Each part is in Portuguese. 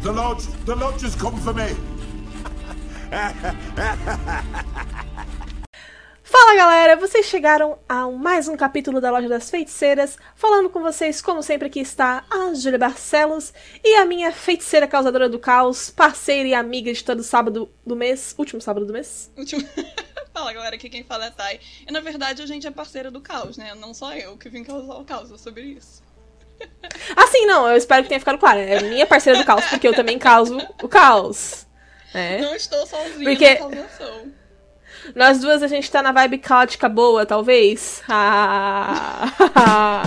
The lodge, the lodge has come for me. Fala galera, vocês chegaram a mais um capítulo da Loja das Feiticeiras. Falando com vocês, como sempre, aqui está a Júlia Barcelos e a minha feiticeira causadora do caos, parceira e amiga de todo sábado do mês, último sábado do mês. Último... Fala galera, aqui quem fala é Thay. E na verdade a gente é parceira do caos, né? Não só eu que vim causar o caos, é sobre isso. Assim, não, eu espero que tenha ficado claro. É minha parceira do caos, porque eu também causo o caos. É. Não estou sozinha Porque- na causação. Nós duas a gente tá na vibe caótica boa, talvez. Ah.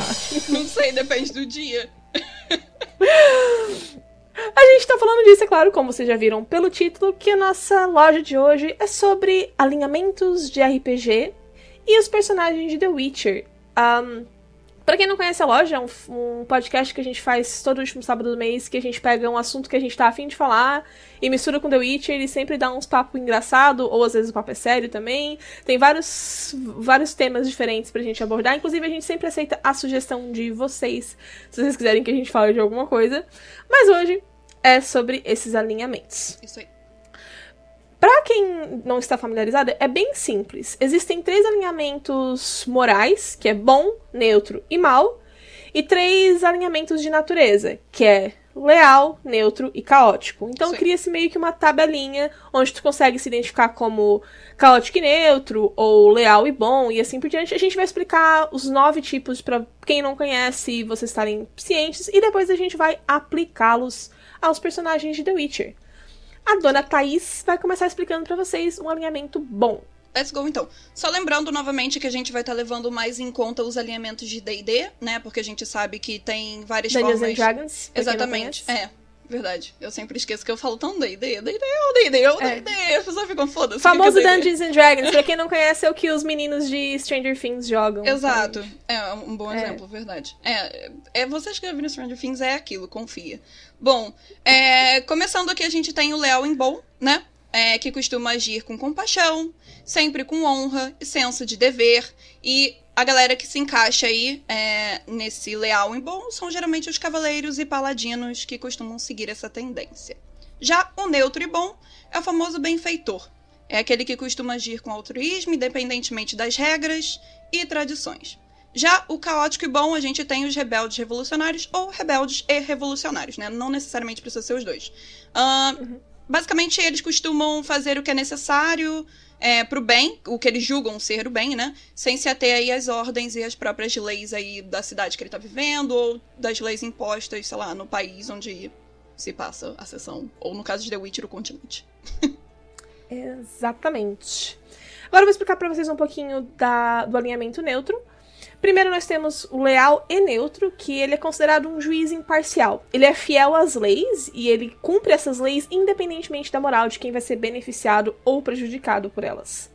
Não sei, depende do dia. A gente tá falando disso, é claro, como vocês já viram pelo título, que a nossa loja de hoje é sobre alinhamentos de RPG e os personagens de The Witcher. Um, Pra quem não conhece a loja, é um, um podcast que a gente faz todo último sábado do mês, que a gente pega um assunto que a gente tá afim de falar e mistura com The Witcher, e sempre dá uns papos engraçado, ou às vezes o papo é sério também. Tem vários, vários temas diferentes pra gente abordar, inclusive a gente sempre aceita a sugestão de vocês, se vocês quiserem que a gente fale de alguma coisa. Mas hoje é sobre esses alinhamentos. Isso aí. Pra quem não está familiarizado, é bem simples. Existem três alinhamentos morais, que é bom, neutro e mal, e três alinhamentos de natureza, que é leal, neutro e caótico. Então cria-se meio que uma tabelinha onde tu consegue se identificar como caótico e neutro, ou leal e bom, e assim por diante. A gente vai explicar os nove tipos pra quem não conhece e vocês estarem cientes, e depois a gente vai aplicá-los aos personagens de The Witcher. A dona Thaís vai começar explicando pra vocês um alinhamento bom. Let's go então. Só lembrando novamente que a gente vai estar levando mais em conta os alinhamentos de D&D, né? Porque a gente sabe que tem várias Dungeons formas... and Dragons. Exatamente. É, verdade. Eu sempre esqueço que eu falo tão D&D, D&D, é o D&D, é É. D&D. As pessoas ficam foda-se. Famoso é? Dungeons and Dragons, pra quem não conhece, é o que os meninos de Stranger Things jogam. Exato. É um bom É. exemplo, verdade. É, é vocês que já viram Stranger Things, é aquilo, confia. Bom, é, começando aqui a gente tem o Leal em Bom, né? É, que costuma agir com compaixão, sempre com honra e senso de dever. E a galera que se encaixa aí é, nesse Leal em Bom são geralmente os cavaleiros e paladinos que costumam seguir essa tendência. Já o neutro e bom é o famoso benfeitor. É aquele que costuma agir com altruísmo, independentemente das regras e tradições. Já o caótico e bom, a gente tem os rebeldes revolucionários ou rebeldes e revolucionários, né? Não necessariamente precisa ser os dois. Ahn, Basicamente, eles costumam fazer o que é necessário é, pro bem, o que eles julgam ser o bem, né? Sem se ater aí às ordens e às próprias leis aí da cidade que ele tá vivendo, ou das leis impostas, sei lá, no país onde se passa a sessão. Ou no caso de The Witcher, o continente. Exatamente. Agora eu vou explicar pra vocês um pouquinho da- do alinhamento neutro. Primeiro nós temos o leal e neutro, que ele é considerado um juiz imparcial. Ele é fiel às leis e ele cumpre essas leis independentemente da moral de quem vai ser beneficiado ou prejudicado por elas.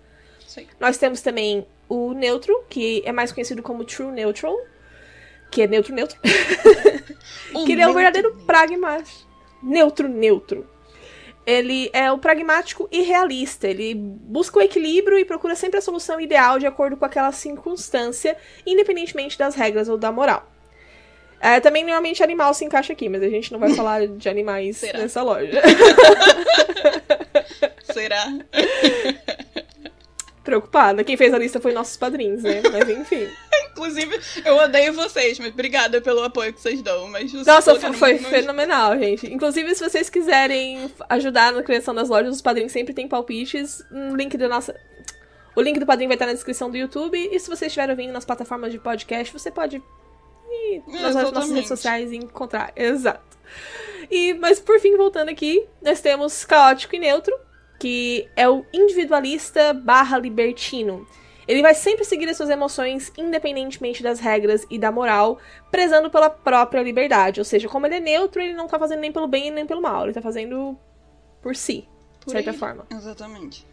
Aí. Nós temos também o neutro, que é mais conhecido como true neutral, que é neutro neutro, que ele é um verdadeiro pragmático. Neutro neutro. Ele é o pragmático e realista. Ele busca o equilíbrio e procura sempre a solução ideal de acordo com aquela circunstância, independentemente das regras ou da moral. É, também normalmente animal se encaixa aqui, mas a gente não vai falar de animais Será? nessa loja. Será? Preocupada. Quem fez a lista foi nossos padrinhos, né? Mas enfim. Inclusive, eu odeio vocês, mas obrigada pelo apoio que vocês dão. Mas os Nossa, foi, foi fenomenal, gente. Inclusive, se vocês quiserem ajudar na criação das lojas, os padrinhos sempre têm palpites. Um link da nossa. O link do padrinho vai estar na descrição do YouTube. E se você estiver ouvindo nas plataformas de podcast, você pode ir nas nossas Exatamente. redes sociais e encontrar. Exato. E, mas por fim, voltando aqui, nós temos caótico e neutro, que é o individualista barra libertino. Ele vai sempre seguir as suas emoções, independentemente das regras e da moral, prezando pela própria liberdade. Ou seja, como ele é neutro, ele não tá fazendo nem pelo bem nem pelo mal. Ele tá fazendo por si, de certa ele. forma. Exatamente.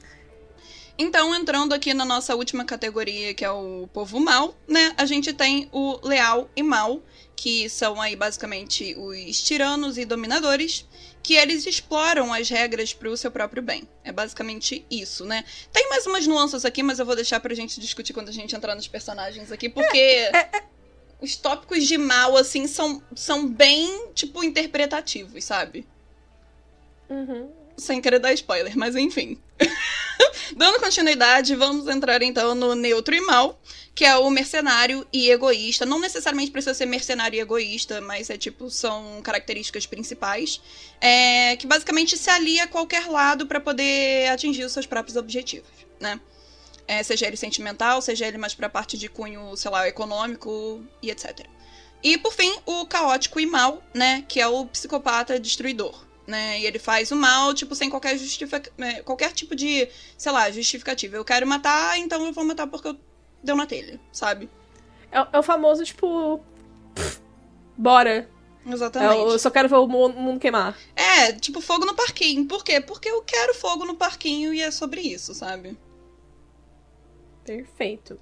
Então, entrando aqui na nossa última categoria, que é o povo mal, né? A gente tem o leal e mal, que são aí basicamente os tiranos e dominadores, que eles exploram as regras pro seu próprio bem. É basicamente isso, né? Tem mais umas nuances aqui, mas eu vou deixar pra gente discutir quando a gente entrar nos personagens aqui, porque os tópicos de mal, assim, são, são bem, tipo, interpretativos, sabe? Uhum. Sem querer dar spoiler, mas enfim. Dando continuidade, vamos entrar então no neutro e mal, que é o mercenário e egoísta. Não necessariamente precisa ser mercenário e egoísta, mas é tipo, são características principais. É, que basicamente se alia a qualquer lado para poder atingir os seus próprios objetivos, né? É, seja ele sentimental, seja ele mais pra parte de cunho, sei lá, econômico e etc. E por fim, o caótico e mal, né? Que é o psicopata destruidor né? E ele faz o mal, tipo, sem qualquer justificativa. É, qualquer tipo de, sei lá, justificativa. Eu quero matar, então eu vou matar porque eu deu na telha, sabe? É, é o famoso, tipo. Pff, bora. Exatamente. É, eu só quero ver o mundo queimar. É, tipo, fogo no parquinho. Por quê? Porque eu quero fogo no parquinho e é sobre isso, sabe? Perfeito.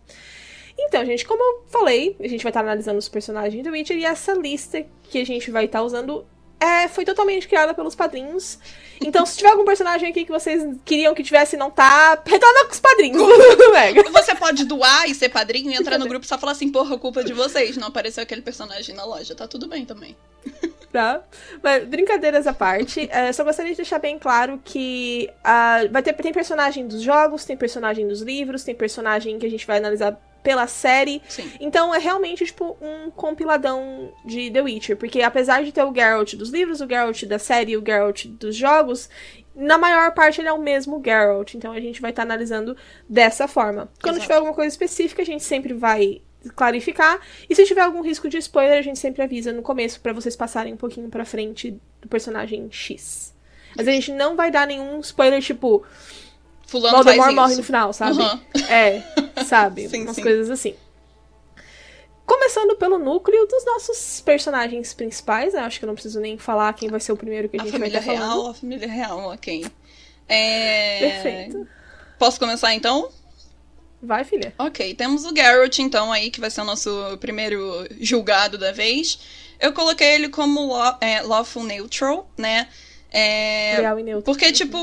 Então, gente, como eu falei, a gente vai estar analisando os personagens do Witcher e essa lista que a gente vai estar usando é, foi totalmente criada pelos padrinhos. Então, se tiver algum personagem aqui que vocês queriam que tivesse e não tá, retorna com os padrinhos. Mega. Você pode doar e ser padrinho e entrar no grupo e só falar assim, porra, culpa de vocês. Não apareceu aquele personagem na loja. Tá tudo bem também. Tá? Mas, brincadeiras à parte, é, só gostaria de deixar bem claro que uh, vai ter, tem personagem dos jogos, tem personagem dos livros, tem personagem que a gente vai analisar pela série. Sim. Então é realmente, tipo, um compiladão de The Witcher. Porque apesar de ter o Geralt dos livros, o Geralt da série e o Geralt dos jogos, na maior parte ele é o mesmo Geralt. Então a gente vai estar tá analisando dessa forma. Quando Exato. tiver alguma coisa específica, a gente sempre vai clarificar. E se tiver algum risco de spoiler, a gente sempre avisa no começo para vocês passarem um pouquinho pra frente do personagem X. Mas a gente não vai dar nenhum spoiler, tipo, Fulano Voldemort morre no final, sabe? Uhum. É, sabe? Sim, Umas sim. coisas assim. Começando pelo núcleo dos nossos personagens principais, né? Acho que eu não preciso nem falar quem vai ser o primeiro que a A gente vai família estar falando. real, a família real, ok. É... Perfeito. Posso começar então? Vai, filha. Ok, temos o Geralt, então, aí, que vai ser o nosso primeiro julgado da vez. Eu coloquei ele como é, lawful neutral, né? É, Leal e neutro. porque, tipo,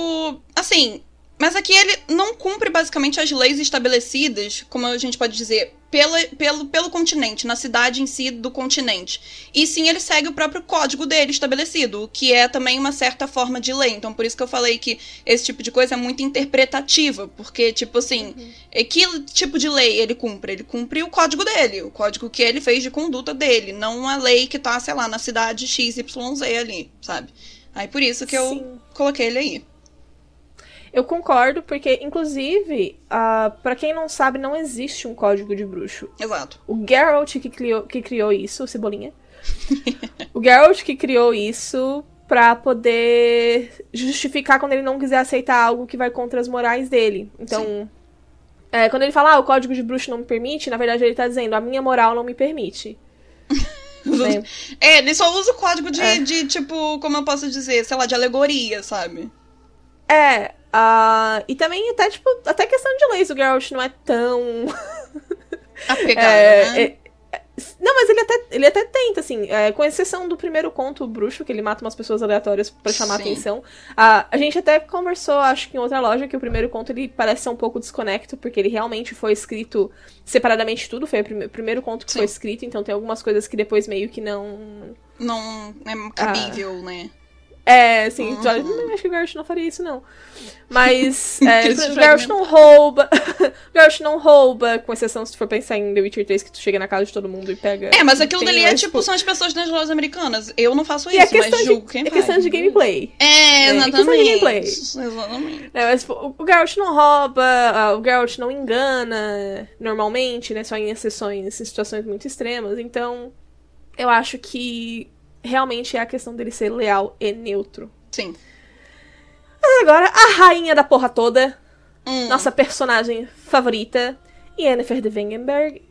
assim. Mas aqui ele não cumpre basicamente as leis estabelecidas, como a gente pode dizer, pela, pelo, pelo continente, na cidade em si do continente. E sim, ele segue o próprio código dele estabelecido, o que é também uma certa forma de lei. Então, por isso que eu falei que esse tipo de coisa é muito interpretativa, porque, tipo assim, é que tipo de lei ele cumpre? Ele cumpre o código dele, o código que ele fez de conduta dele, não a lei que tá, sei lá, na cidade XYZ ali, sabe? Aí por isso que eu Sim. coloquei ele aí. Eu concordo, porque, inclusive, uh, para quem não sabe, não existe um código de bruxo. Exato. O Geralt que criou, que criou isso, Cebolinha. o Geralt que criou isso pra poder justificar quando ele não quiser aceitar algo que vai contra as morais dele. Então, é, quando ele fala, ah, o código de bruxo não me permite, na verdade ele tá dizendo, a minha moral não me permite. Né? É, ele só usa o código de, É. de, tipo, como eu posso dizer, sei lá, de alegoria, sabe? É, ah, e também até, tipo, até questão de leis, o Geralt não é tão... Apegado, É, né? é- não, mas ele até, ele até tenta, assim, é, com exceção do primeiro conto, o bruxo, que ele mata umas pessoas aleatórias pra chamar Sim. atenção. Ah, a gente até conversou, acho que em outra loja, que o primeiro conto ele parece ser um pouco desconecto, porque ele realmente foi escrito separadamente tudo, foi o prime- o primeiro conto que Sim. foi escrito, então tem algumas coisas que depois meio que não. Não é cabível, né? É, assim, olha, Uhum. "Hum, acho que o Geralt não faria isso, não. Mas, é, o fragmentos. não rouba. o não rouba, com exceção se tu for pensar em The Witcher 3, que tu chega na casa de todo mundo e pega. É, mas aquilo dali é mais, tipo, são as pessoas nas lojas americanas. Eu não faço é isso, questão, mas de, julgo quem é faz. questão de gameplay. É, É, é questão de exatamente. gameplay. Exatamente. É, mas, tipo, o Geralt não rouba, ah, o Geralt não engana normalmente, né? Só em exceções, em situações muito extremas. Então, eu acho que realmente é a questão dele ser leal e neutro. Sim. Mas agora, a rainha da porra toda, Hum. nossa personagem favorita, Yennefer de Wengenberg,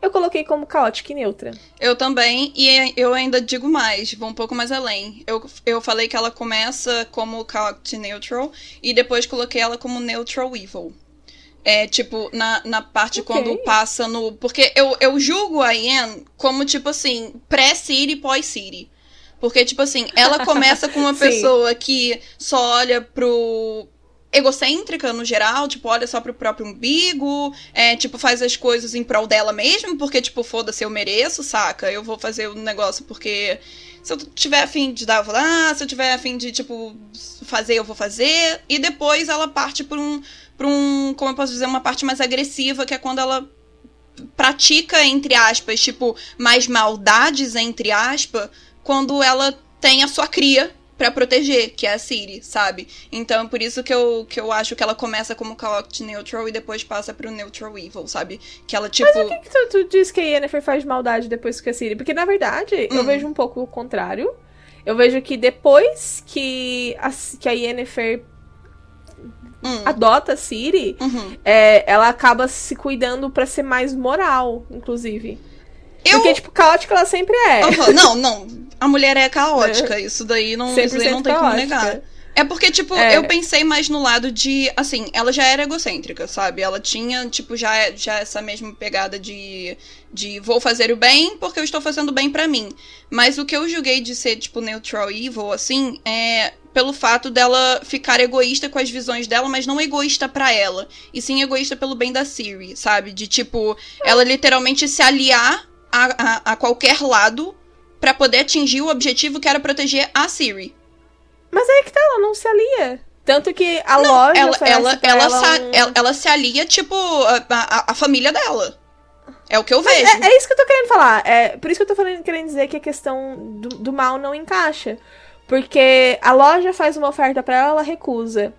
eu coloquei como caótica e neutra. Eu também, e eu ainda digo mais, vou um pouco mais além. Eu, eu falei que ela começa como character neutral e depois coloquei ela como neutral evil. É, tipo, na, na parte Ok. quando passa no. Porque eu, eu julgo a Yen como, tipo assim, pré-City, pós-City. Porque, tipo assim, ela começa com uma pessoa que só olha pro. egocêntrica no geral, tipo, olha só pro próprio umbigo, é, tipo, faz as coisas em prol dela mesmo, porque, tipo, foda-se, eu mereço, saca? Eu vou fazer o negócio porque se eu tiver afim de dar, eu vou dar, se eu tiver afim de, tipo, fazer, eu vou fazer. E depois ela parte por um, por um, como eu posso dizer, uma parte mais agressiva, que é quando ela pratica, entre aspas, tipo, mais maldades, entre aspas, quando ela tem a sua cria para proteger, que é a Siri, sabe? Então, por isso que eu, que eu acho que ela começa como Chaotic Neutral e depois passa pro Neutral Evil, sabe? Que ela, tipo... Mas o que, que tu, tu diz que a Yennefer faz maldade depois que a Siri? Porque, na verdade, hum. eu vejo um pouco o contrário. Eu vejo que depois que a, que a Yennefer hum. adota a Siri, uhum. é, ela acaba se cuidando para ser mais moral, inclusive. Eu... Porque, tipo, caótica ela sempre é. Uhum. Não, não. A mulher é caótica. É. Isso daí não, isso daí não tem caótica. como negar. É porque, tipo, é. eu pensei mais no lado de, assim, ela já era egocêntrica, sabe? Ela tinha, tipo, já, já essa mesma pegada de, de vou fazer o bem porque eu estou fazendo bem para mim. Mas o que eu julguei de ser, tipo, neutral evil, assim, é pelo fato dela ficar egoísta com as visões dela, mas não egoísta para ela. E sim egoísta pelo bem da Siri, sabe? De, tipo, ela literalmente se aliar a, a, a qualquer lado para poder atingir o objetivo que era proteger a Siri. Mas aí que tá, ela não se alia. Tanto que a não, loja ela, ela, ela, ela, um... ela, ela, se alia, tipo, a, a, a, família dela. É o que eu vejo. É, é, isso que eu tô querendo falar. É por isso que eu tô falando, querendo dizer que a questão do, do mal não encaixa. Porque a loja faz uma oferta para ela, ela recusa.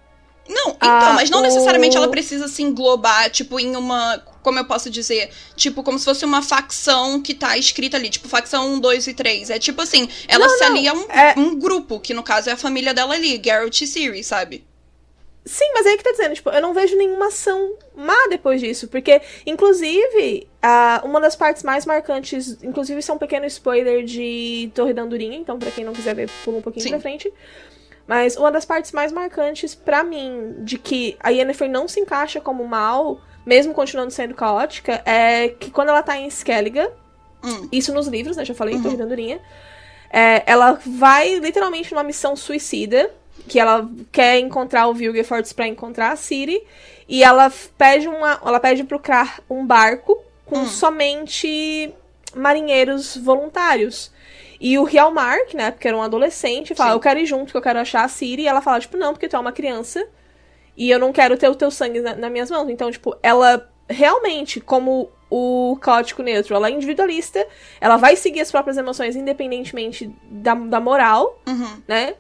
Não, então, ah, mas não o... necessariamente ela precisa se englobar, tipo, em uma. Como eu posso dizer? Tipo, como se fosse uma facção que tá escrita ali, tipo, facção 1, 2 e 3. É tipo assim, ela não, se alia a um, é... um grupo, que no caso é a família dela ali, Garrett e Siri, sabe? Sim, mas aí que tá dizendo, tipo, eu não vejo nenhuma ação má depois disso. Porque, inclusive, uh, uma das partes mais marcantes, inclusive isso é um pequeno spoiler de Torre da Andorinha, então pra quem não quiser ver, pula um pouquinho Sim. pra frente. Mas uma das partes mais marcantes para mim de que a Yennefer não se encaixa como mal, mesmo continuando sendo caótica, é que quando ela tá em Skellige, hum. isso nos livros, né? Já falei, uhum. Torre da Andorinha. É, ela vai literalmente numa missão suicida, que ela quer encontrar o Vilgefortz para encontrar a Ciri, e ela pede uma, ela pede pro Krar um barco com hum. somente marinheiros voluntários. E o Real Mark, né, porque era um adolescente, fala, Sim. eu quero ir junto, que eu quero achar a Siri. E ela fala, tipo, não, porque tu é uma criança. E eu não quero ter o teu sangue na, nas minhas mãos. Então, tipo, ela realmente, como o caótico neutro, ela é individualista, ela vai seguir as próprias emoções independentemente da, da moral, uhum. né?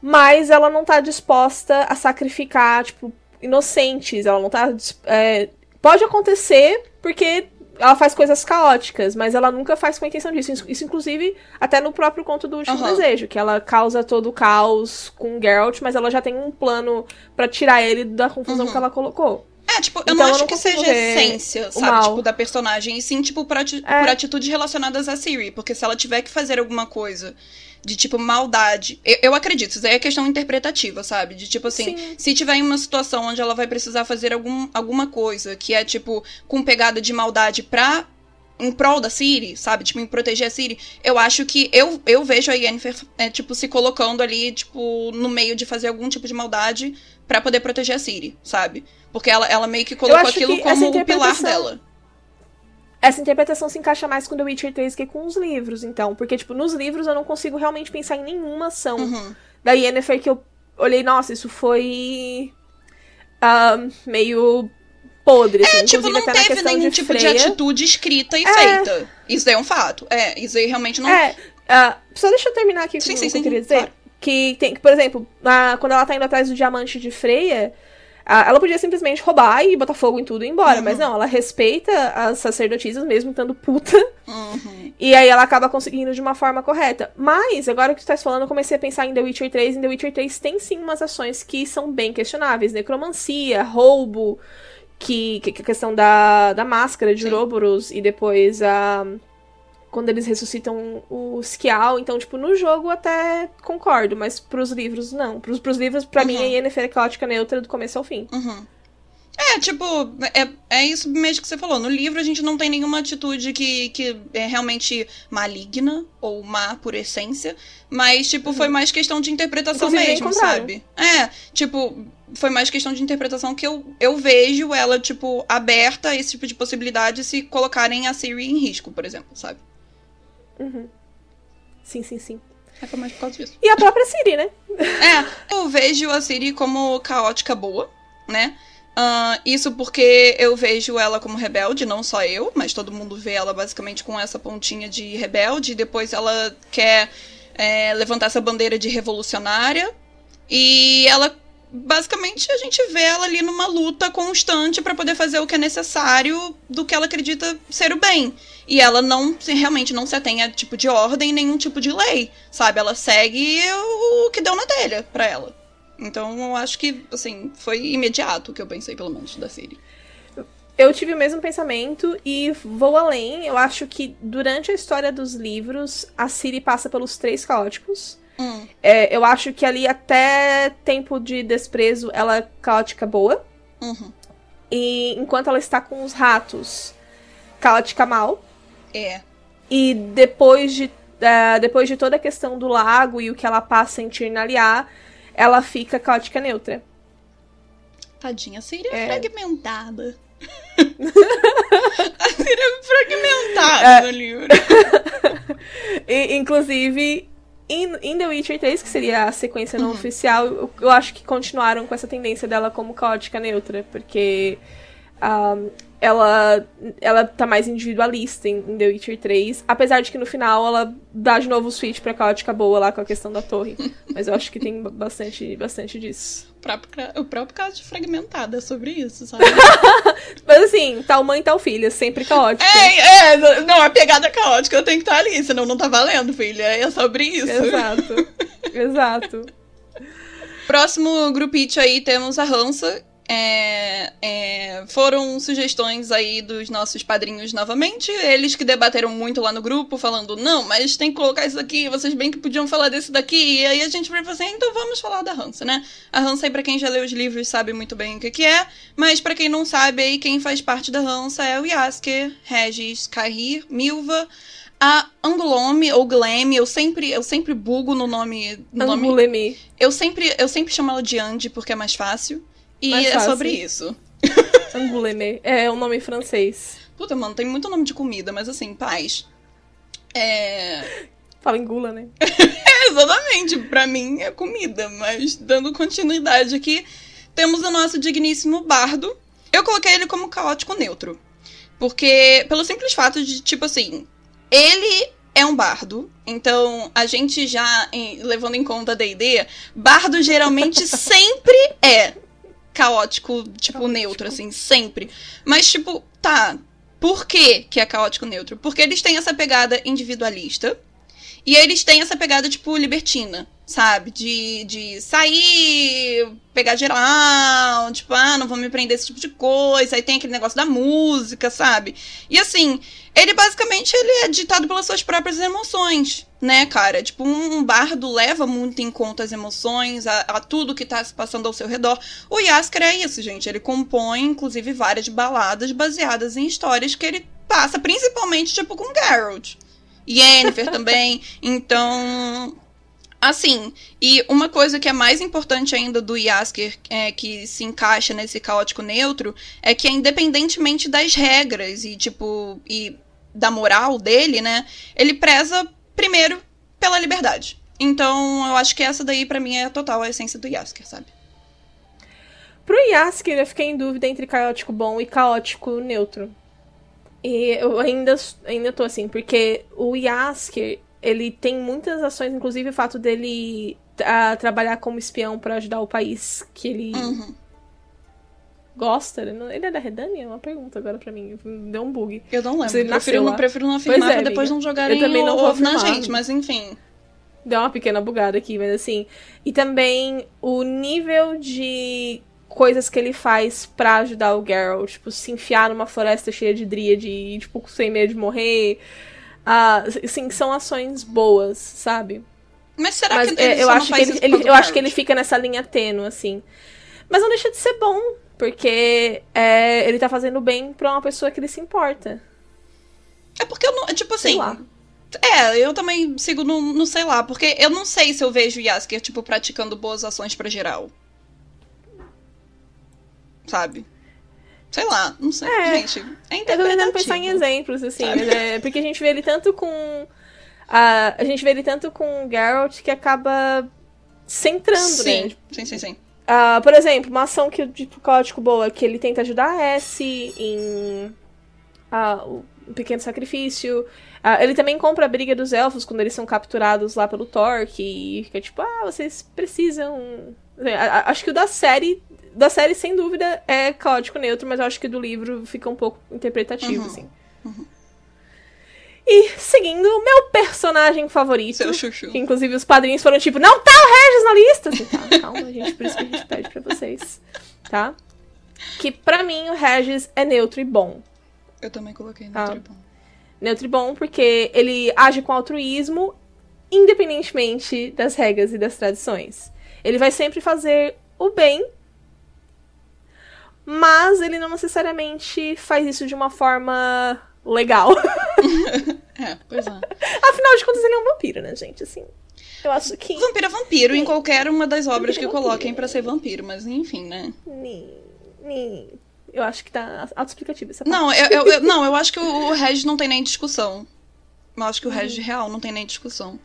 Mas ela não tá disposta a sacrificar, tipo, inocentes. Ela não tá. É, pode acontecer porque ela faz coisas caóticas, mas ela nunca faz com a intenção disso. Isso, inclusive, até no próprio conto do Último uhum. Desejo, que ela causa todo o caos com Geralt, mas ela já tem um plano para tirar ele da confusão uhum. que ela colocou. É, tipo, eu então, não acho eu não que seja essência, sabe, tipo, da personagem, e sim, tipo, por, ati é. por atitudes relacionadas a Siri. Porque se ela tiver que fazer alguma coisa de tipo maldade. Eu, eu, acredito, isso aí é questão interpretativa, sabe? De tipo assim, Sim. se tiver em uma situação onde ela vai precisar fazer algum, alguma coisa que é tipo com pegada de maldade pra. Em prol da Siri, sabe? Tipo, em proteger a Siri. Eu acho que. Eu, eu vejo a Yennefer, é, tipo, se colocando ali, tipo, no meio de fazer algum tipo de maldade para poder proteger a Siri, sabe? Porque ela, ela meio que colocou aquilo como o pilar dela essa interpretação se encaixa mais com The Witcher 3 que com os livros, então. Porque, tipo, nos livros eu não consigo realmente pensar em nenhuma ação uhum. da Yennefer que eu olhei, nossa, isso foi. Uh, meio podre. Assim. É, tipo, não teve nenhum de tipo de atitude escrita e é... feita. Isso é um fato. É, isso aí realmente não. É, uh, só deixa eu terminar aqui sim, com sim, o que eu queria dizer. Claro. Que tem, por exemplo, na, quando ela tá indo atrás do diamante de Freya, ela podia simplesmente roubar e botar fogo em tudo e ir embora, uhum. mas não, ela respeita as sacerdotisas mesmo estando puta. Uhum. E aí ela acaba conseguindo de uma forma correta. Mas, agora que tu estás falando, eu comecei a pensar em The Witcher 3. Em The Witcher 3 tem sim umas ações que são bem questionáveis. Necromancia, roubo, que, que, que a questão da, da máscara de Ouroboros e depois a quando eles ressuscitam o Skial. Então, tipo, no jogo até concordo, mas pros livros, não. Pros, pros livros, pra uhum. mim, a Yennefer é caótica neutra do começo ao fim. Uhum. É, tipo, é, é isso mesmo que você falou. No livro a gente não tem nenhuma atitude que, que é realmente maligna ou má por essência. Mas, tipo, uhum. foi mais questão de interpretação Inclusive, mesmo, sabe? É, tipo, foi mais questão de interpretação que eu, eu vejo ela, tipo, aberta a esse tipo de possibilidade se colocarem a Siri em risco, por exemplo, sabe? Uhum. Sim, sim, sim. É foi mais por causa disso. E a própria Siri, né? É, eu vejo a Siri como caótica boa, né? Uh, isso porque eu vejo ela como rebelde, não só eu, mas todo mundo vê ela basicamente com essa pontinha de rebelde. E depois ela quer é, levantar essa bandeira de revolucionária. E ela basicamente a gente vê ela ali numa luta constante para poder fazer o que é necessário do que ela acredita ser o bem. E ela não realmente não se atém a tipo de ordem, nenhum tipo de lei, sabe? Ela segue o que deu na telha para ela. Então eu acho que, assim, foi imediato o que eu pensei, pelo menos, da Siri. Eu tive o mesmo pensamento e vou além. Eu acho que durante a história dos livros, a Siri passa pelos três caóticos. Hum. É, eu acho que ali até Tempo de Desprezo ela é caótica boa. Uhum. E enquanto ela está com os ratos, caótica mal. É. E depois de, uh, depois de toda a questão do lago e o que ela passa em Tirnaliá, ela fica caótica neutra. Tadinha, a Siri é, é. fragmentada. a Siri é fragmentada é. no livro. e, inclusive, em, em The Witcher 3, que seria a sequência não uhum. oficial, eu, eu, acho que continuaram com essa tendência dela como caótica neutra, porque um, ela, ela tá mais individualista em, em, The Witcher 3. Apesar de que no final ela dá de novo o switch pra caótica boa lá com a questão da torre. Mas eu acho que tem bastante, bastante disso. O próprio, o próprio caso de Fragmentada é sobre isso, sabe? Mas assim, tal mãe, tal filha, sempre caótica. É, é, não, a pegada caótica eu tenho que estar ali, senão não tá valendo, filha. É sobre isso. Exato. Exato. Próximo grupite aí temos a Hansa, é, é, foram sugestões aí dos nossos padrinhos novamente. Eles que debateram muito lá no grupo, falando, não, mas tem que colocar isso aqui, vocês bem que podiam falar desse daqui. E aí a gente vai fazer, assim, então vamos falar da Hansa, né? A Hansa, aí, pra quem já leu os livros, sabe muito bem o que, que é. Mas para quem não sabe, aí quem faz parte da Hansa é o Yasker, Regis, Kahir, Milva. A Angulome ou Gleme, eu sempre, eu sempre bugo no nome. No Anguleme. Eu sempre, eu sempre chamo ela de Andy porque é mais fácil. E Mais é fácil. sobre isso. Angoulême. É um nome francês. Puta, mano, tem muito nome de comida, mas assim, paz. É. Fala engula, né? é, exatamente. Pra mim é comida, mas dando continuidade aqui, temos o nosso digníssimo bardo. Eu coloquei ele como caótico neutro. Porque, pelo simples fato de, tipo assim, ele é um bardo. Então, a gente já, em, levando em conta a D&D, bardo geralmente sempre é caótico, tipo, caótico. neutro, assim, sempre. Mas, tipo, tá. Por que, que é caótico neutro? Porque eles têm essa pegada individualista. E eles têm essa pegada, tipo, libertina, sabe? De, de sair, pegar geral, tipo, ah, não vou me prender esse tipo de coisa. Aí tem aquele negócio da música, sabe? E assim, ele basicamente ele é ditado pelas suas próprias emoções, né, cara? Tipo, um bardo leva muito em conta as emoções, a, a tudo que tá se passando ao seu redor. O Yasker é isso, gente. Ele compõe, inclusive, várias baladas baseadas em histórias que ele passa, principalmente, tipo, com Geralt. Yennefer também. Então, Assim, e uma coisa que é mais importante ainda do Yasker, é, que se encaixa nesse caótico neutro, é que independentemente das regras e, tipo, e da moral dele, né? Ele preza primeiro pela liberdade. Então, eu acho que essa daí para mim é a total a essência do Yasker, sabe? Pro Yasker, eu fiquei em dúvida entre caótico bom e caótico neutro. E eu ainda, ainda tô assim, porque o Yasker, ele tem muitas ações, inclusive o fato dele uh, trabalhar como espião para ajudar o país que ele uhum gosta? Ele, não, ele é da Redânia? É uma pergunta agora pra mim. Deu um bug. Eu não lembro. Ele prefiro, não, prefiro não afirmar é, pra depois não jogarem eu também não vou na gente, mas enfim. Deu uma pequena bugada aqui, mas assim. E também o nível de coisas que ele faz para ajudar o Geralt, tipo, se enfiar numa floresta cheia de dríade e, tipo, sem medo de morrer. Ah, assim, são ações boas, sabe? Mas será Mas, que ele é, eu acho que ele, ele eu acho que ele fica nessa linha tênue, assim. Mas não deixa de ser bom, porque é, ele tá fazendo bem pra uma pessoa que ele se importa. É porque eu não. Tipo assim. Sei lá. É, eu também sigo no, no sei lá, porque eu não sei se eu vejo Yasker, tipo, praticando boas ações para geral. Sabe? Sei lá, não sei, é, gente. É eu tô tentando pensar em exemplos, assim, é, porque a gente vê ele tanto com a, a gente vê ele tanto com o Geralt que acaba centrando, sim. né? Sim, sim, sim. Ah, por exemplo, uma ação que de caótico boa que ele tenta ajudar a S em o um pequeno sacrifício. Ah, ele também compra a briga dos elfos quando eles são capturados lá pelo Thor, que fica tipo, ah, vocês precisam. A- a- Acho que o da série. Da série, sem dúvida, é caótico neutro, mas eu acho que do livro fica um pouco interpretativo, Uhum. assim. E seguindo, o meu personagem favorito. Seu chuchu. Que inclusive os padrinhos foram tipo, não tá o Regis na lista! Assim, tá, calma, gente, por isso que a gente pede pra vocês. Tá? Que pra mim o Regis é neutro e bom. Eu também coloquei no Ah. tribão. Neutro e bom porque ele age com altruísmo, independentemente das regras e das tradições. Ele vai sempre fazer o bem, mas ele não necessariamente faz isso de uma forma legal. É, pois é. Afinal de contas, ele é um vampiro, né, gente? Assim, eu acho que. Vampiro é vampiro em qualquer uma das obras que coloquem pra ser vampiro, mas enfim, né? Ni- ni- Eu acho que tá autoexplicativo essa parte. Não, eu, eu- eu- não, eu acho que o, o Regis não tem nem discussão. Eu acho que o Regis real não tem nem discussão.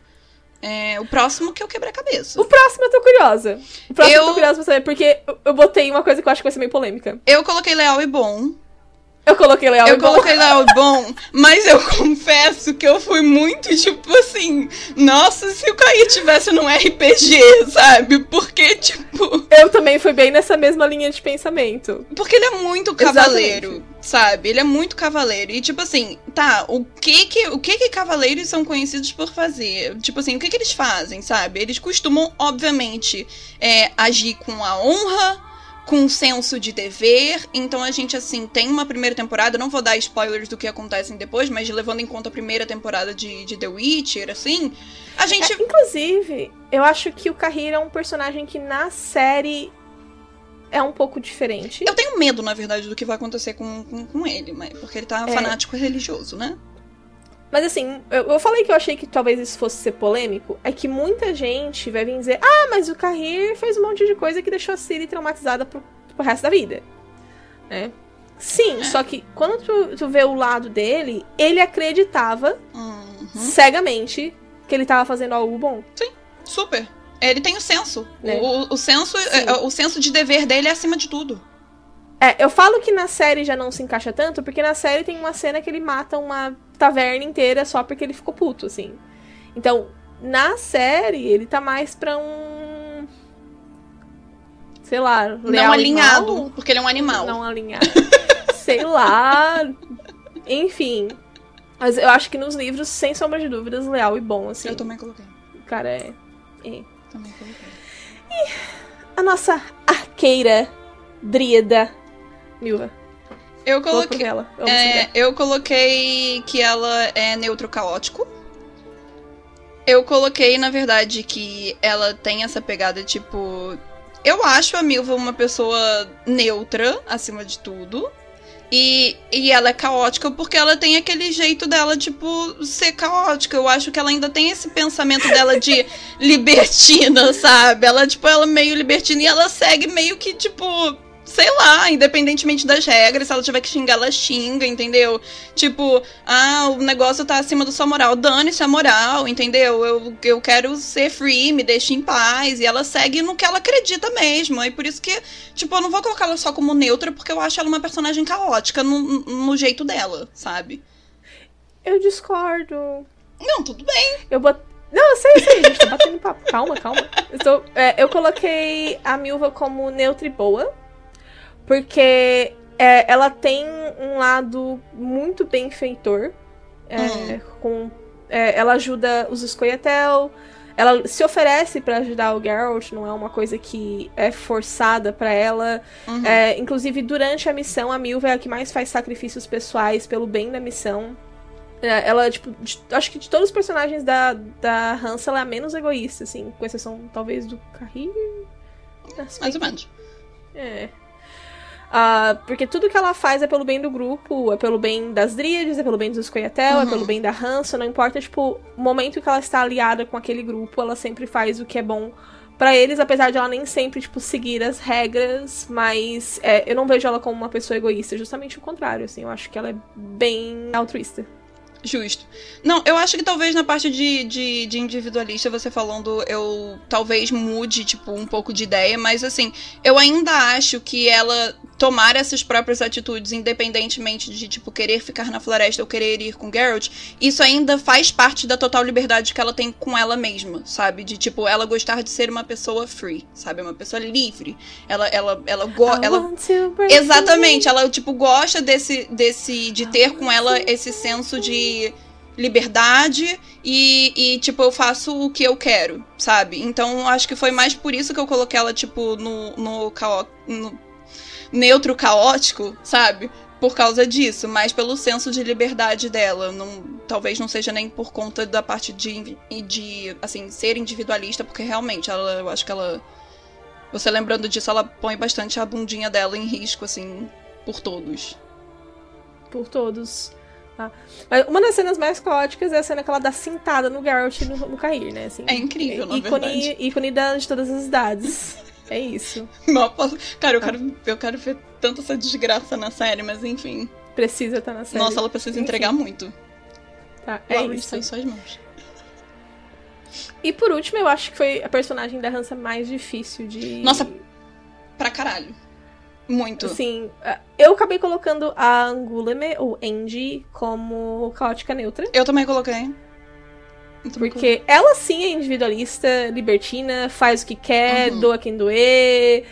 É, o próximo que eu quebrei a cabeça. O próximo eu tô curiosa. O próximo eu, Eu- tô curiosa pra saber, porque eu- eu botei uma coisa que eu acho que vai ser meio polêmica. Eu coloquei leal e bom. Eu coloquei Leal eu bom. coloquei leal e bom, mas eu confesso que eu fui muito tipo assim. Nossa, se o Caí tivesse num RPG, sabe? Porque, tipo. Eu também fui bem nessa mesma linha de pensamento. Porque ele é muito cavaleiro, sabe? Ele é muito cavaleiro. E, tipo assim, tá, o que que, o que que cavaleiros são conhecidos por fazer? Tipo assim, o que que eles fazem, sabe? Eles costumam, obviamente, é, agir com a honra, com senso de dever. Então a gente, assim, tem uma primeira temporada, não vou dar spoilers do que acontecem depois, mas levando em conta a primeira temporada de, de The Witcher, assim, a gente... É, inclusive, eu acho que o Kahir é um personagem que na série é um pouco diferente. Eu tenho medo, na verdade, do que vai acontecer com, com, com ele, mas, porque ele tá É. fanático religioso, né? Mas assim, eu, eu falei que eu achei que talvez isso fosse ser polêmico. É que muita gente vai vir dizer: Ah, mas o Kahir fez um monte de coisa que deixou a Ciri traumatizada pro, pro resto da vida. Né? Sim, É. só que quando tu, tu vê o lado dele, ele acreditava Uhum. cegamente que ele tava fazendo algo bom. Super. Ele tem o senso. Né? O, o senso, Sim. é, o senso de dever dele é acima de tudo. É, eu falo que na série já não se encaixa tanto, porque na série tem uma cena que ele mata uma taverna inteira só porque ele ficou puto, assim. Então, na série, ele tá mais pra um. Sei lá, não e alinhado, mal? porque ele é um animal. Não alinhado. sei lá. Enfim. Mas eu acho que nos livros, sem sombra de dúvidas, leal e bom, assim. Eu também coloquei. O cara é. é. Também coloquei. A nossa arqueira, dríada, Milva. Eu Coloquei ela. É, eu coloquei que ela é neutro caótico. Eu coloquei, na verdade, que ela tem essa pegada, tipo. Eu acho a Milva uma pessoa neutra, acima de tudo. E, e ela é caótica porque ela tem aquele jeito dela, tipo, ser caótica. Eu acho que ela ainda tem esse pensamento dela de libertina, sabe? Ela, tipo, ela é meio libertina e ela segue meio que, tipo, sei lá, independentemente das regras, se ela tiver que xingar, ela xinga, entendeu? Tipo, ah, o negócio tá acima da sua moral, dane-se a moral, entendeu? Eu, eu quero ser free, me deixe em paz, e ela segue no que ela acredita mesmo. E por isso que, tipo, eu não vou colocar ela só como neutra, porque eu acho ela uma personagem caótica no, no jeito dela, sabe? Eu discordo. Não, tudo bem. Eu bot... Não, eu sei, sei, gente, tá batendo papo. Calma, calma. Eu, tô- é, eu coloquei a Milva como neutra e boa, porque é, ela tem um lado muito benfeitor. É, Hum. com, é, ela ajuda os Scoia'tael, ela se oferece pra ajudar o Geralt, não é uma coisa que é forçada pra ela. Uhum. É, inclusive, durante a missão, a Milva é a que mais faz sacrifícios pessoais pelo bem da missão. É, ela, tipo, de- acho que de todos os personagens da, da Hansa, ela é a menos egoísta, assim, com exceção, talvez, do Carrir. Mais ou menos. É. Ah, porque tudo que ela faz é pelo bem do grupo, é pelo bem das Dríades, é pelo bem dos Coyatel, é Uhum. pelo bem da Hansa, não importa, tipo, o momento que ela está aliada com aquele grupo, ela sempre faz o que é bom pra eles, apesar de ela nem sempre, tipo, seguir as regras, mas é, eu não vejo ela como uma pessoa egoísta, justamente o contrário, assim, eu acho que ela é bem altruísta. Justo. Não, eu acho que talvez na parte de, de, de, individualista, você falando, eu talvez mude, tipo, um pouco de ideia, mas assim, eu ainda acho que ela tomar essas próprias atitudes, independentemente de, tipo, querer ficar na floresta ou querer ir com Geralt, isso ainda faz parte da total liberdade que ela tem com ela mesma, sabe? De, tipo, ela gostar de ser uma pessoa free, sabe? Uma pessoa livre. Ela, ela, ela, go ela... Exatamente, ela, tipo, gosta desse, desse, de ter com ela esse senso de liberdade e, e, tipo, eu faço o que eu quero, sabe? Então, acho que foi mais por isso que eu coloquei ela, tipo, no, no, no neutro caótico, sabe? Por causa disso, mas pelo senso de liberdade dela. Não, talvez não seja nem por conta da parte de, de assim, ser individualista, porque realmente, ela, eu acho que ela. Você lembrando disso, ela põe bastante a bundinha dela em risco, assim, por todos. Por todos. Tá? Mas uma das cenas mais caóticas é a cena que ela dá cintada no Geralt no, no Cair, né? Assim, é incrível, na ícone, verdade. Ícone de todas as idades. É isso. Cara, eu quero, eu quero ver tanto essa desgraça na série, mas enfim. Precisa estar tá na série. Nossa, ela precisa enfim. entregar muito. Tá, é Laura, isso. em suas mãos. E por último, eu acho que foi a personagem da Hansa mais difícil de. Nossa, pra caralho. Muito. Sim, eu acabei colocando a Anguleme, ou Angie, como caótica neutra. Eu também coloquei. Porque ela sim é individualista, libertina, faz o que quer, uhum. doa quem doer,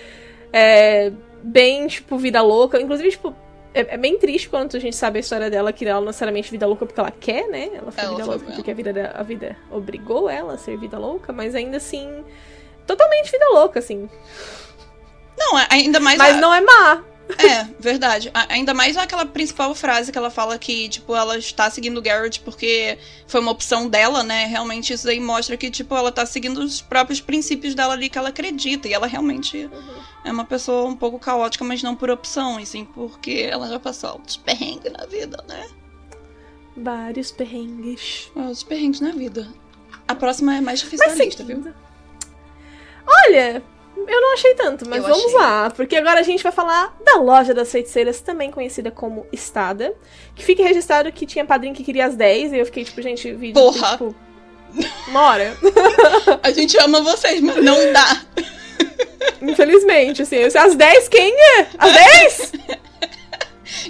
é bem, tipo, vida louca. Inclusive, tipo, é, é, bem triste quando a gente sabe a história dela, que ela não necessariamente vida louca porque ela quer, né? Ela foi ela vida foi louca porque a vida, a vida obrigou ela a ser vida louca, mas ainda assim, totalmente vida louca, assim. Não, ainda mais. Mas a... não é má. É, verdade. Ainda mais aquela principal frase que ela fala que, tipo, ela está seguindo o Garrett porque foi uma opção dela, né? Realmente isso aí mostra que, tipo, ela tá seguindo os próprios princípios dela ali que ela acredita. E ela realmente uhum. é uma pessoa um pouco caótica, mas não por opção, e sim porque ela já passou altos perrengues na vida, né? Vários perrengues. Os perrengues na vida. A próxima é mais difícil mas da lista, viu? Olha, eu não achei tanto, mas eu vamos achei. lá. Porque agora a gente vai falar da loja das feiticeiras, também conhecida como Estada. Que fique registrado que tinha padrinho que queria as 10. E eu fiquei tipo, gente, vídeo. Porra! Tipo, Mora. a gente ama vocês, mas não dá. Infelizmente, assim. As 10 quem é? As 10?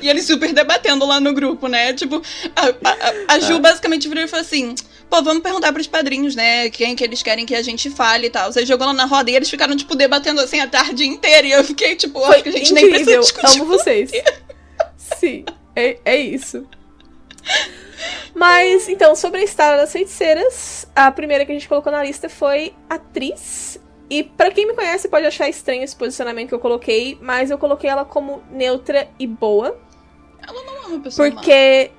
e eles super debatendo lá no grupo, né? Tipo, a, a, a Ju ah. basicamente virou e falou assim: pô, vamos perguntar pros padrinhos, né? Quem que eles querem que a gente fale e tal. Você jogou lá na roda e eles ficaram, tipo, debatendo assim a tarde inteira. E eu fiquei, tipo, Foi acho que a gente incrível. nem precisa discutir. Amo vocês. Sim, é, é isso. Mas, então, sobre a história das feiticeiras, a primeira que a gente colocou na lista foi atriz. E para quem me conhece pode achar estranho esse posicionamento que eu coloquei, mas eu coloquei ela como neutra e boa. Ela não é uma pessoa Porque.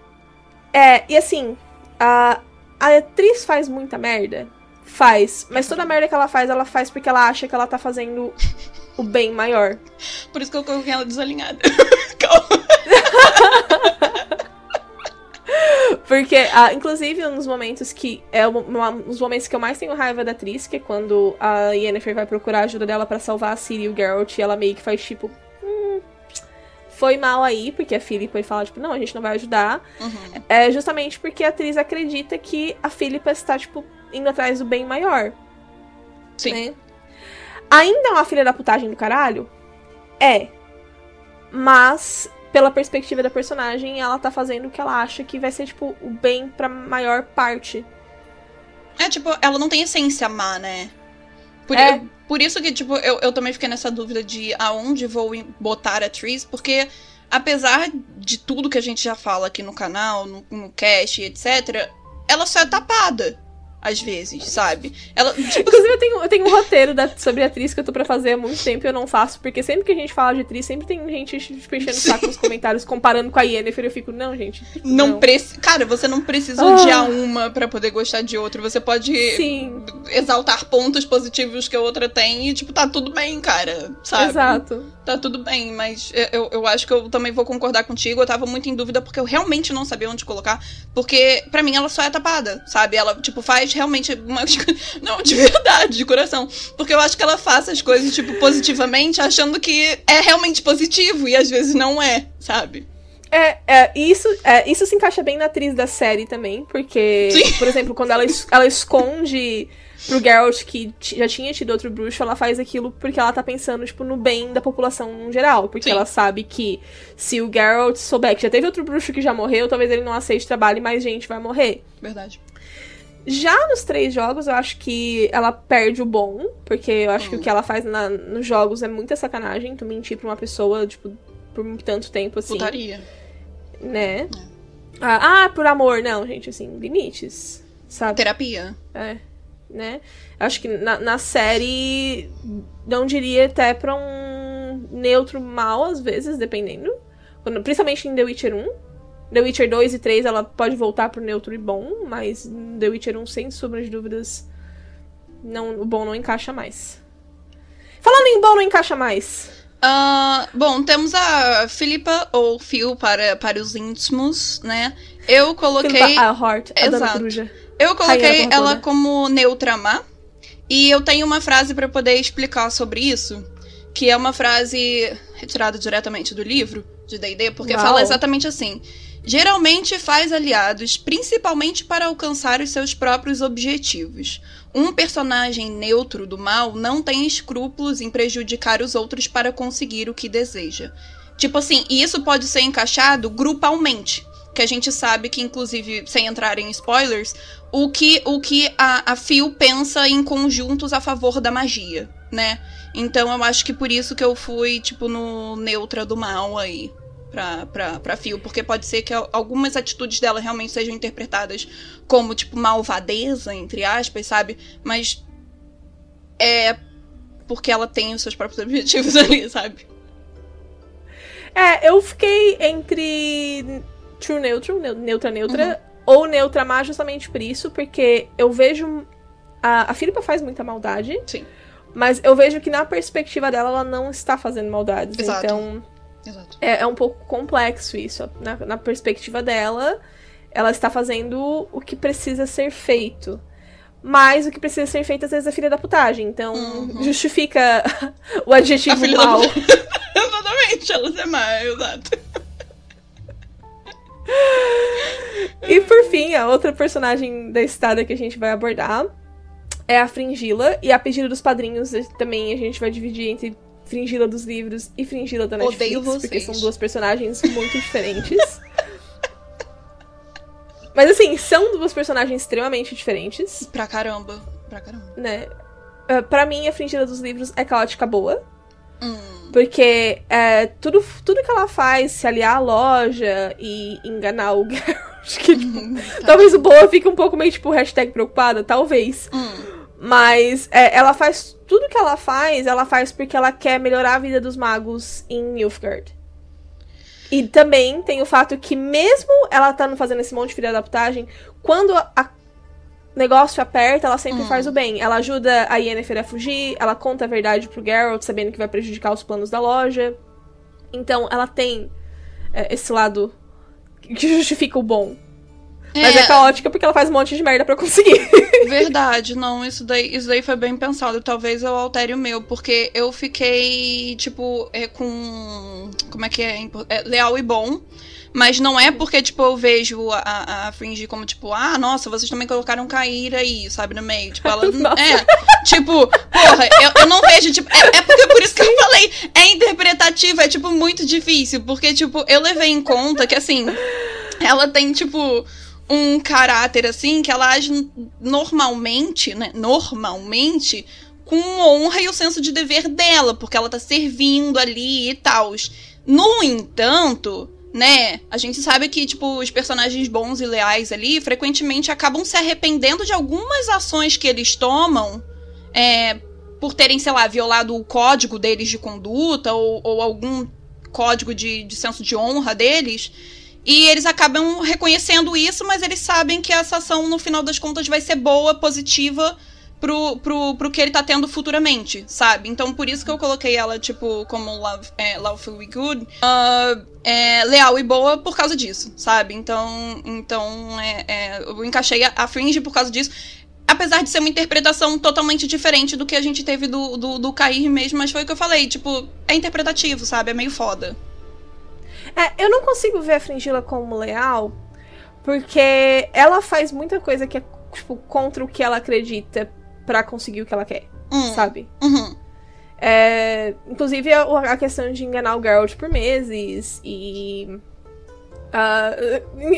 Má. É, e assim, a, a atriz faz muita merda? Faz. Mas toda a merda que ela faz, ela faz porque ela acha que ela tá fazendo o bem maior. Por isso que eu coloquei ela desalinhada. Porque, ah, inclusive, um dos momentos que. É um, um dos momentos que eu mais tenho raiva da atriz, que é quando a Yennefer vai procurar a ajuda dela para salvar a Ciri e o Geralt, e ela meio que faz tipo foi mal aí, porque a Philippa fala, tipo, não, a gente não vai ajudar. Uhum. É justamente porque a atriz acredita que a Philippa está, tipo, indo atrás do bem maior. Sim. Né? Ainda é uma filha da putagem do caralho? É. Mas, pela perspectiva da personagem, ela tá fazendo o que ela acha que vai ser, tipo, o bem pra maior parte. É, tipo, ela não tem essência má, né? Por, é. eu, por isso que, tipo, eu, eu também fiquei nessa dúvida de aonde vou botar a Tris, porque apesar de tudo que a gente já fala aqui no canal, no, no cast, etc., ela só é tapada às vezes, sabe? Ela, tipo... Inclusive, eu tenho, eu tenho um roteiro da, sobre atriz que eu tô pra fazer há muito tempo e eu não faço, porque sempre que a gente fala de atriz, sempre tem gente tipo, enchendo o saco nos comentários, comparando com a Yennefer, eu fico, não, gente. Tipo, não, não. Preci... Cara, você não precisa ah. odiar uma para poder gostar de outra. Você pode Sim. exaltar pontos positivos que a outra tem e, tipo, tá tudo bem, cara, sabe? Exato. Tá tudo bem, mas eu, eu acho que eu também vou concordar contigo. Eu tava muito em dúvida porque eu realmente não sabia onde colocar. Porque, para mim, ela só é tapada, sabe? Ela, tipo, faz realmente uma. Não, de verdade, de coração. Porque eu acho que ela faz as coisas, tipo, positivamente, achando que é realmente positivo e às vezes não é, sabe? É, é, isso, é, isso se encaixa bem na atriz da série também, porque, Sim. por exemplo, quando ela, ela esconde pro Geralt que já tinha tido outro bruxo, ela faz aquilo porque ela tá pensando, tipo, no bem da população no geral. Porque Sim. ela sabe que se o Geralt souber que já teve outro bruxo que já morreu, talvez ele não aceite trabalho e mais gente vai morrer. Verdade. Já nos três jogos, eu acho que ela perde o bom, porque eu acho que o Hum. que ela faz na- nos jogos é muita sacanagem, tu mentir pra uma pessoa, tipo, por tanto tempo assim Putaria. né? Ah, ah, por amor, não, gente, assim, limites, sabe? Terapia. É, né? Acho que na, na série não diria até pra um neutro mal, às vezes, dependendo. Quando- principalmente em The Witcher 1. The Witcher 2 e 3 ela pode voltar pro neutro e bom, mas em The Witcher 1, sem sombra de dúvidas, não, o bom não encaixa mais. Falando em bom não encaixa mais. Ah, bom, temos a Filipa, ou Phil para, para os íntimos, né? Eu coloquei. Earhart, a Dona Exato. Coruja. Eu coloquei ela como neutra má. E eu tenho uma frase pra poder explicar sobre isso. Que é uma frase retirada diretamente do livro de D&D, porque Uau. fala exatamente assim. Geralmente faz aliados, principalmente para alcançar os seus próprios objetivos. Um personagem neutro do mal não tem escrúpulos em prejudicar os outros para conseguir o que deseja. Tipo assim, e isso pode ser encaixado grupalmente. Que a gente sabe que, inclusive, sem entrar em spoilers, o que, o que a, a Phil pensa em conjuntos a favor da magia, né? Então eu acho que por isso que eu fui, tipo, no neutra do mal aí. Pra, pra, pra Phil, porque pode ser que al- algumas atitudes dela realmente sejam interpretadas como, tipo, malvadeza, entre aspas, sabe? Mas é porque ela tem os seus próprios objetivos ali, sabe? É, eu fiquei entre True Neutral, neu- neutra neutra, ou neutra má justamente por isso, porque eu vejo. A, a Filipa faz muita maldade, Sim. mas eu vejo que na perspectiva dela ela não está fazendo maldades. Exato. Então Exato. é, é um pouco complexo isso. Na, na perspectiva dela, ela está fazendo o que precisa ser feito. Mas o que precisa ser feito às vezes é filha da putagem. Então Uhum. justifica o adjetivo A filha da mal. Exatamente, ela é má, exato. E por fim, a outra personagem da estada que a gente vai abordar é a Fringila. E a pedido dos padrinhos eh, também a gente vai dividir entre Fringila dos livros e Fringila da Netflix. Odeio Porque vocês. são duas personagens muito diferentes. Mas assim, são duas personagens extremamente diferentes, Pra caramba. Pra caramba. né? Uh, pra mim, a Fringila dos livros é caótica boa. Hum. Porque é, tudo, tudo que ela faz, se aliar à loja e enganar o Geralt, que tipo, Tá. Talvez o Boa fique um pouco meio, tipo, hashtag preocupada, talvez. Hum. Mas é, ela faz. Tudo que ela faz, ela faz porque ela quer melhorar a vida dos magos em Nilfgaard. E também tem o fato que, mesmo ela estando fazendo esse monte de filha adaptagem, quando a negócio aperta, ela sempre Hum. faz o bem. Ela ajuda a Yennefer a fugir, ela conta a verdade pro Geralt, sabendo que vai prejudicar os planos da loja. Então, ela tem é, esse lado que justifica o bom. Mas é. caótica porque ela faz um monte de merda pra conseguir. Verdade, não, isso daí, isso daí foi bem pensado. Talvez eu altere o meu, porque eu fiquei, tipo, é, com. Como é que é? é, Leal e bom. Mas não é porque, tipo, eu vejo a, a, a Fringe como, tipo, ah, nossa, vocês também colocaram Cair aí, sabe, no meio. Tipo, ela. Nossa. é. Tipo, porra, eu, eu não vejo, tipo. É, é porque por isso que eu falei, é interpretativo, é, tipo, muito difícil. Porque, tipo, eu levei em conta que, assim, ela tem, tipo um caráter assim que ela age normalmente, né? Normalmente com honra e o senso de dever dela, porque ela tá servindo ali e tal. No entanto, né, a gente sabe que tipo os personagens bons e leais ali frequentemente acabam se arrependendo de algumas ações que eles tomam, é, por terem, sei lá, violado o código deles de conduta ou, ou algum código de, de senso de honra deles. E eles acabam reconhecendo isso, mas eles sabem que essa ação, no final das contas, vai ser boa, positiva pro, pro, pro que ele tá tendo futuramente, sabe? Então, por isso que eu coloquei ela, tipo, como love, é, Lawfully Good, uh, é, leal e boa por causa disso, sabe? Então, então é, é, eu encaixei a, a Fringe por causa disso. Apesar de ser uma interpretação totalmente diferente do que a gente teve do, do, do Cair mesmo, mas foi o que eu falei, tipo, é interpretativo, sabe? É meio foda. É, eu não consigo ver a Fringila como leal, porque ela faz muita coisa que é, tipo, contra o que ela acredita para conseguir o que ela quer, Hum. sabe? Uhum. É, inclusive a, a questão de enganar o Geralt por meses e. ah,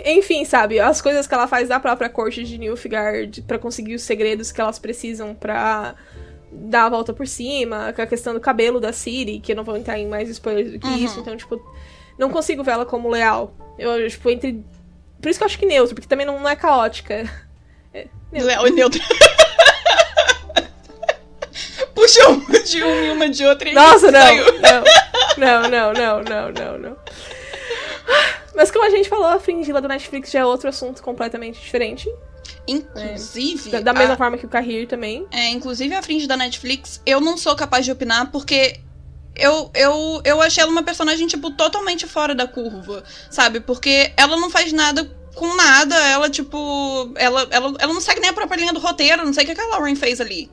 enfim, sabe? As coisas que ela faz da própria corte de Nilfgaard pra conseguir os segredos que elas precisam pra dar a volta por cima, com a questão do cabelo da Ciri, que eu não vou entrar em mais spoilers do que Uhum. isso, então, tipo, não consigo ver ela como leal. Eu, tipo, entre. Por isso que eu acho que neutro, porque também não, não é caótica. É, neutro. E neutro. Puxa uma de uma e uma de outra e Nossa, não, saiu. não. Não, não, não, não, não, não. Mas como a gente falou, a fringila do Netflix já é outro assunto completamente diferente. Inclusive, Da, da mesma a, forma que o Carrir também. é, inclusive a Fringe da Netflix, eu não sou capaz de opinar porque eu, eu, eu achei ela uma personagem, tipo, totalmente fora da curva, sabe? Porque ela não faz nada com nada, ela, tipo. Ela, ela, ela não segue nem a própria linha do roteiro, não sei o que que a Lauren fez ali.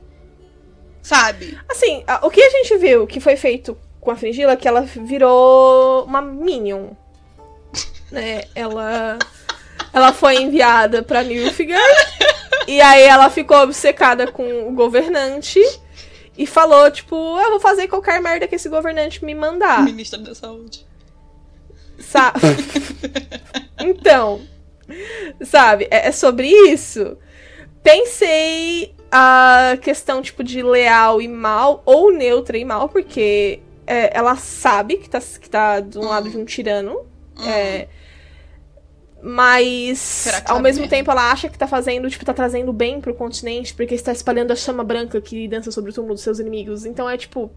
Sabe? Assim, o que a gente viu que foi feito com a fringila é que ela virou uma Minion. né? Ela. Ela foi enviada pra Nilfgaard. e aí ela ficou obcecada com o governante. E falou, tipo, eu vou fazer qualquer merda que esse governante me mandar. Ministra da Saúde. Sa então, sabe, é, é sobre isso. Pensei a questão, tipo, de leal e mal, ou neutra e mal, porque é, ela sabe que tá, que tá do lado de um tirano. é, mas, ao mesmo mesmo? tempo, ela acha que tá fazendo, tipo, tá trazendo bem pro continente, porque está espalhando a chama branca que dança sobre o túmulo dos seus inimigos. Então é, tipo,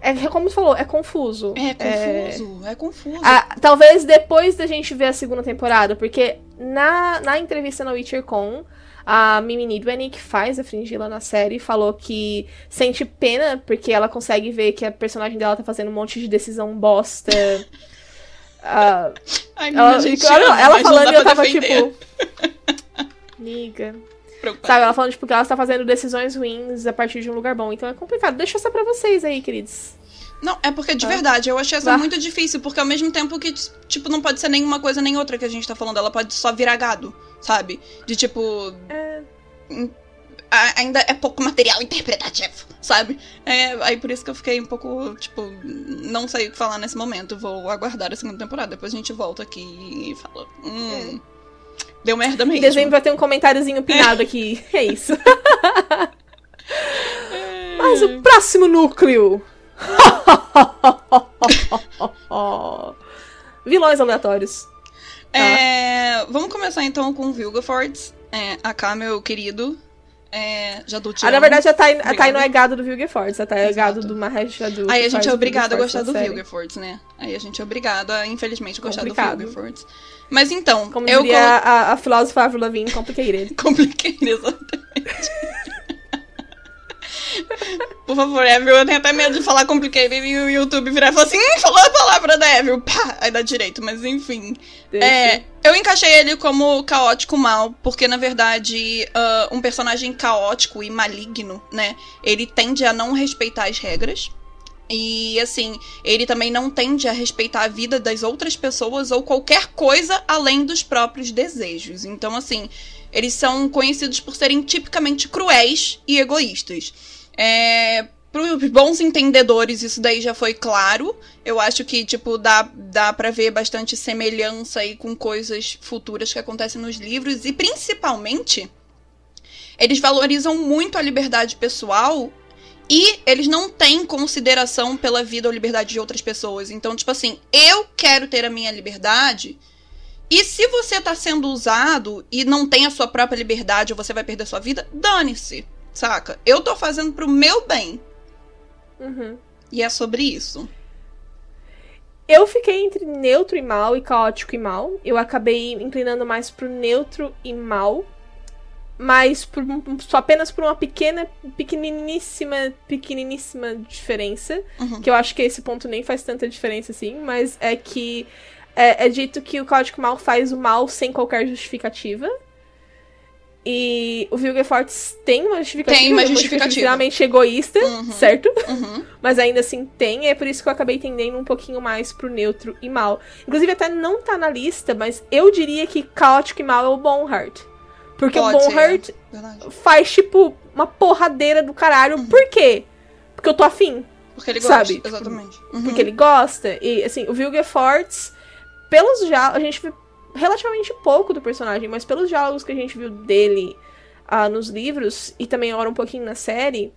é como você falou, é confuso. É confuso, é, confuso. Ah, talvez depois da gente ver a segunda temporada, porque na, na entrevista na WitcherCon, a Mimi Nidweny, que faz a Fringila na série, falou que sente pena porque ela consegue ver que a personagem dela tá fazendo um monte de decisão bosta. Ah, Ai, ela, gente ela, ama, ela falando e eu tava defender. tipo. Preocupada. Sabe, ela falando, tipo, que ela está fazendo decisões ruins a partir de um lugar bom. Então é complicado. Deixa essa pra vocês aí, queridos. Não, é porque de Ah. verdade, eu achei essa Vá. muito difícil, porque ao mesmo tempo que, tipo, não pode ser nenhuma coisa nem outra que a gente tá falando, ela pode só virar gado, sabe? De tipo. É. Ainda é pouco material interpretativo, sabe? É, aí por isso que eu fiquei um pouco, tipo, não sei o que falar nesse momento. Vou aguardar a segunda temporada. Depois a gente volta aqui e fala. Hum. Deu merda Em mesmo. dezembro vai ter um comentáriozinho pinado aqui. É isso. Mas o próximo núcleo. Vilões aleatórios. É, vamos começar então com o Vilgefortz. É, AK, meu querido. É, já do Ah, na verdade, a Thay, a Thay não é gado do Vilgefortz. A Thay é Exato. gado do Mahesh Jadu. Aí a gente é obrigado a gostar do. Vilgefortz, né? Aí a gente é obrigado a, infelizmente, gostar Complicado. do Vilgefortz. Mas então, Como eu diria colo- a, a filósofa Avril Lavigne, complicated. compliquei exatamente. Por favor, Evil, eu tenho até medo de falar complicated e o YouTube virar e falar assim, hum, falou a palavra da Evil, pá, aí dá direito, mas enfim. É, eu encaixei ele como caótico mal, porque na verdade, ah, um personagem caótico e maligno, né? Ele tende a não respeitar as regras. E assim, ele também não tende a respeitar a vida das outras pessoas ou qualquer coisa além dos próprios desejos. Então, assim, eles são conhecidos por serem tipicamente cruéis e egoístas. É, para os bons entendedores, isso daí já foi claro. Eu acho que, tipo, dá, dá pra ver bastante semelhança aí com coisas futuras que acontecem nos livros. E, principalmente, eles valorizam muito a liberdade pessoal e eles não têm consideração pela vida ou liberdade de outras pessoas. Então, tipo assim, eu quero ter a minha liberdade. E se você tá sendo usado e não tem a sua própria liberdade ou você vai perder sua vida, dane-se, saca? Eu tô fazendo pro meu bem. Uhum. E é sobre isso. Eu fiquei entre neutro e mal e caótico e mal. Eu acabei inclinando mais pro neutro e mal. Mas por, só apenas por uma pequena, pequeniníssima, pequeniníssima diferença. Uhum. Que eu acho que esse ponto nem faz tanta diferença assim. Mas é que é, é dito que o caótico mal faz o mal sem qualquer justificativa. E o Vilgefortz tem uma justificativa. Tem uma uma justificativa. extremamente egoísta, Uhum. certo? Uhum. Mas ainda assim tem, é por isso que eu acabei entendendo um pouquinho mais pro neutro e mal. Inclusive, até não tá na lista, mas eu diria que caótico e mal é o Bonheart. Porque Pode o. Bonheart Verdade. faz, tipo, uma porradeira do caralho. Por quê? Porque eu tô afim. Porque ele gosta, Sabe, exatamente. Uhum. Porque ele gosta. E, assim, o Vilgefortz, pelos diálogos, a gente relativamente pouco do personagem, mas pelos diálogos que a gente viu dele ah, nos livros, e também agora um pouquinho na série,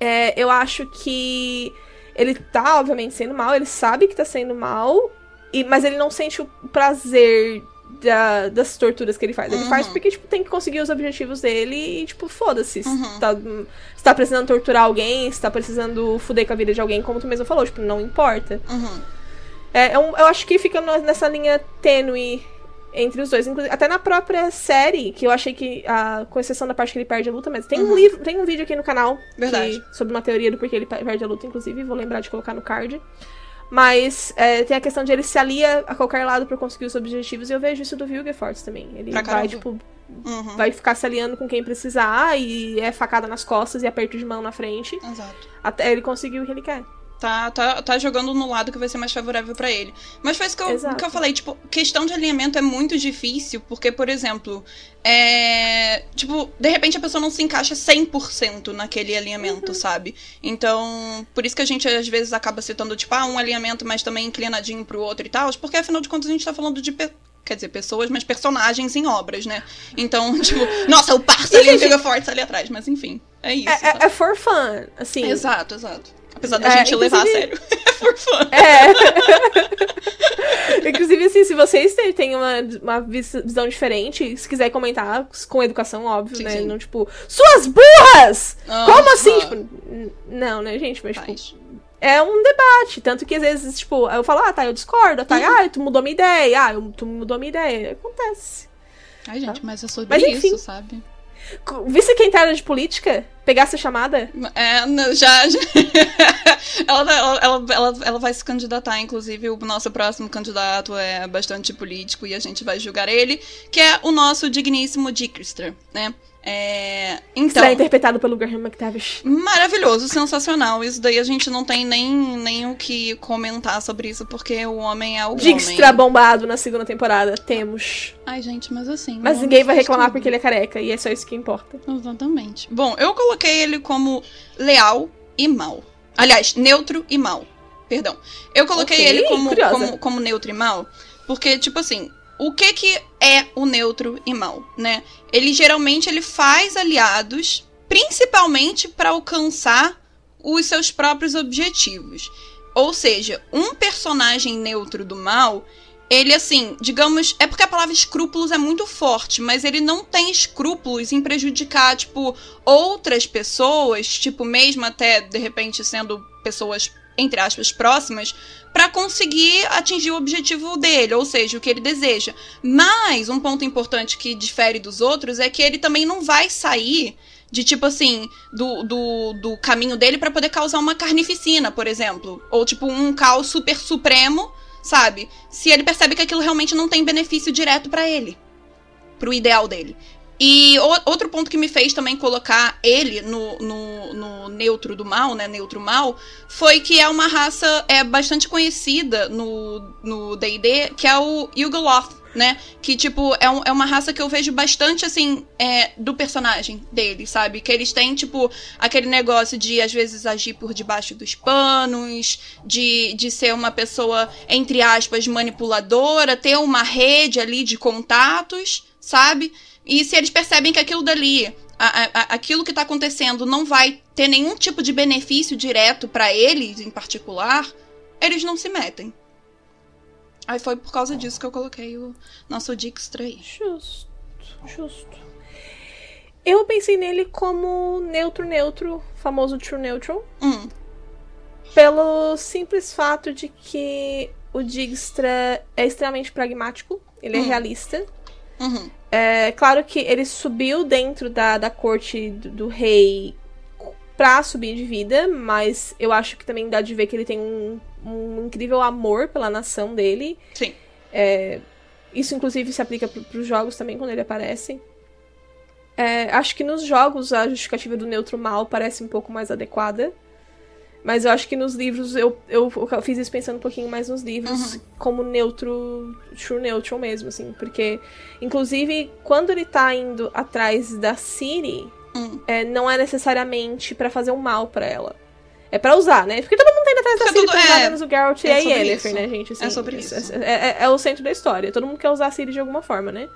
é, eu acho que ele tá, obviamente, sendo mal, ele sabe que tá sendo mal, e, mas ele não sente o prazer da- das torturas que ele faz. Ele Uhum. faz porque, tipo, tem que conseguir os objetivos dele e, tipo, foda-se. Se Uhum. tá, se tá precisando torturar alguém, se tá precisando fuder com a vida de alguém, como tu mesmo falou, tipo, não importa. Uhum. É, é um- eu acho que fica nessa linha tênue entre os dois. Inclusive, até na própria série, que eu achei que, ah, com exceção da parte que ele perde a luta, mas tem um Uhum. livro, tem um vídeo aqui no canal que- sobre uma teoria do porquê ele pe- perde a luta, inclusive, vou lembrar de colocar no card. Mas é, tem a questão de ele se alia a qualquer lado pra conseguir os objetivos, e eu vejo isso do Vilgefortz também. Ele Pra vai, caramba. tipo, Uhum. vai ficar se aliando com quem precisar, e é facada nas costas e aperto de mão na frente, Exato. até ele conseguir o que ele quer. Tá, tá, tá jogando no lado que vai ser mais favorável pra ele. Mas foi isso que eu, Exato. que eu falei, tipo, questão de alinhamento é muito difícil, porque, por exemplo, é. Tipo, de repente a pessoa não se encaixa 100% naquele alinhamento, sabe? Então, por isso que a gente às vezes acaba citando, tipo, ah, um alinhamento, mas também inclinadinho pro outro e tal, porque afinal de contas a gente tá falando de. Quer dizer, pessoas, mas personagens em obras, né? Então, tipo, nossa, o parça ali, gente- fica forte ali atrás, mas enfim, é isso. É, é, é for fun, assim. Exato, exato. Apesar da É, gente levar a sério. É por fã. É. Inclusive, assim, se vocês têm- uma, uma vis- visão diferente, se quiser comentar, com educação, óbvio, Sim, né? sim. Não, tipo, suas burras! Aham. Como assim? Tipo, n- não, né, gente? Mas, tipo, Faz. é um debate. Tanto que às vezes, tipo, eu falo, ah, tá, eu discordo. Tá, Uhum. ah, tu mudou minha ideia. Ah, eu- tu mudou minha ideia. Acontece. Ai, gente, mas é sobre Mas, enfim. isso, sabe? Visse quem tá de política? Pegasse a chamada? É, já. já... ela, ela, ela, ela vai se candidatar, inclusive, o nosso próximo candidato é bastante político e a gente vai julgar ele, que é o nosso digníssimo Dickster, né? É, então. Será interpretado pelo Graham McTavish. Maravilhoso, sensacional. Isso daí a gente não tem nem, nem o que comentar sobre isso, porque o homem é o Dijkstra homem. bombado na segunda temporada. Temos. Ai, gente, mas assim. Mas ninguém vai reclamar tudo. porque ele é careca. E é só isso que importa. Exatamente. Bom, eu coloquei ele como leal e mal. Aliás, neutro e mal. Perdão. Eu coloquei Ok, ele como, curiosa. como, como neutro e mal, porque, tipo assim, o que que é o neutro e mal, né? Ele geralmente ele faz aliados, principalmente para alcançar os seus próprios objetivos. Ou seja, um personagem neutro do mal, ele assim, digamos, é porque a palavra escrúpulos é muito forte, mas ele não tem escrúpulos em prejudicar, tipo, outras pessoas, tipo, mesmo até de repente sendo pessoas entre aspas próximas, para conseguir atingir o objetivo dele, ou seja, o que ele deseja. Mas um ponto importante que difere dos outros é que ele também não vai sair de tipo assim, do, do, do caminho dele para poder causar uma carnificina, por exemplo. Ou tipo um caos super supremo, sabe? Se ele percebe que aquilo realmente não tem benefício direto para ele. Pro ideal dele. E o- outro ponto que me fez também colocar ele no, no, no neutro do mal, né? Neutro mal, foi que é uma raça é bastante conhecida no D&D, que é o Yugoloth, né? Que, tipo, é, um- é uma raça que eu vejo bastante, assim, é, do personagem dele, sabe? Que eles têm, tipo, aquele negócio de, às vezes, agir por debaixo dos panos, de, de ser uma pessoa, entre aspas, manipuladora, ter uma rede ali de contatos, sabe? E se eles percebem que aquilo dali, a- a- aquilo que tá acontecendo não vai ter nenhum tipo de benefício direto pra eles em particular, eles não se metem. Aí foi por causa disso que eu coloquei o nosso Dijkstra aí. Justo, justo. Eu pensei nele como neutro-neutro, famoso true neutral, Hum, pelo simples fato de que o Dijkstra é extremamente pragmático, ele é Hum. realista. uhum, É claro que ele subiu dentro da, da corte do, do rei pra subir de vida, mas eu acho que também dá de ver que ele tem um, um incrível amor pela nação dele. sim. É, isso, inclusive, se aplica pro, pros jogos também, quando ele aparece. É, acho que nos jogos a justificativa do neutro mal parece um pouco mais adequada. Mas eu acho que nos livros, eu, eu, eu fiz isso pensando um pouquinho mais nos livros, Uhum. como neutro, true neutral mesmo, assim. Porque, inclusive, quando ele tá indo atrás da Ciri, Hum. é, não é necessariamente pra fazer um mal pra ela. É pra usar, né? Porque todo mundo tá indo atrás da Porque Ciri tudo- pra usar é, menos o Geralt e é a sobre Yennefer, né, gente? Assim, É sobre isso. É, é- é o centro da história. Todo mundo quer usar a Ciri de alguma forma, né?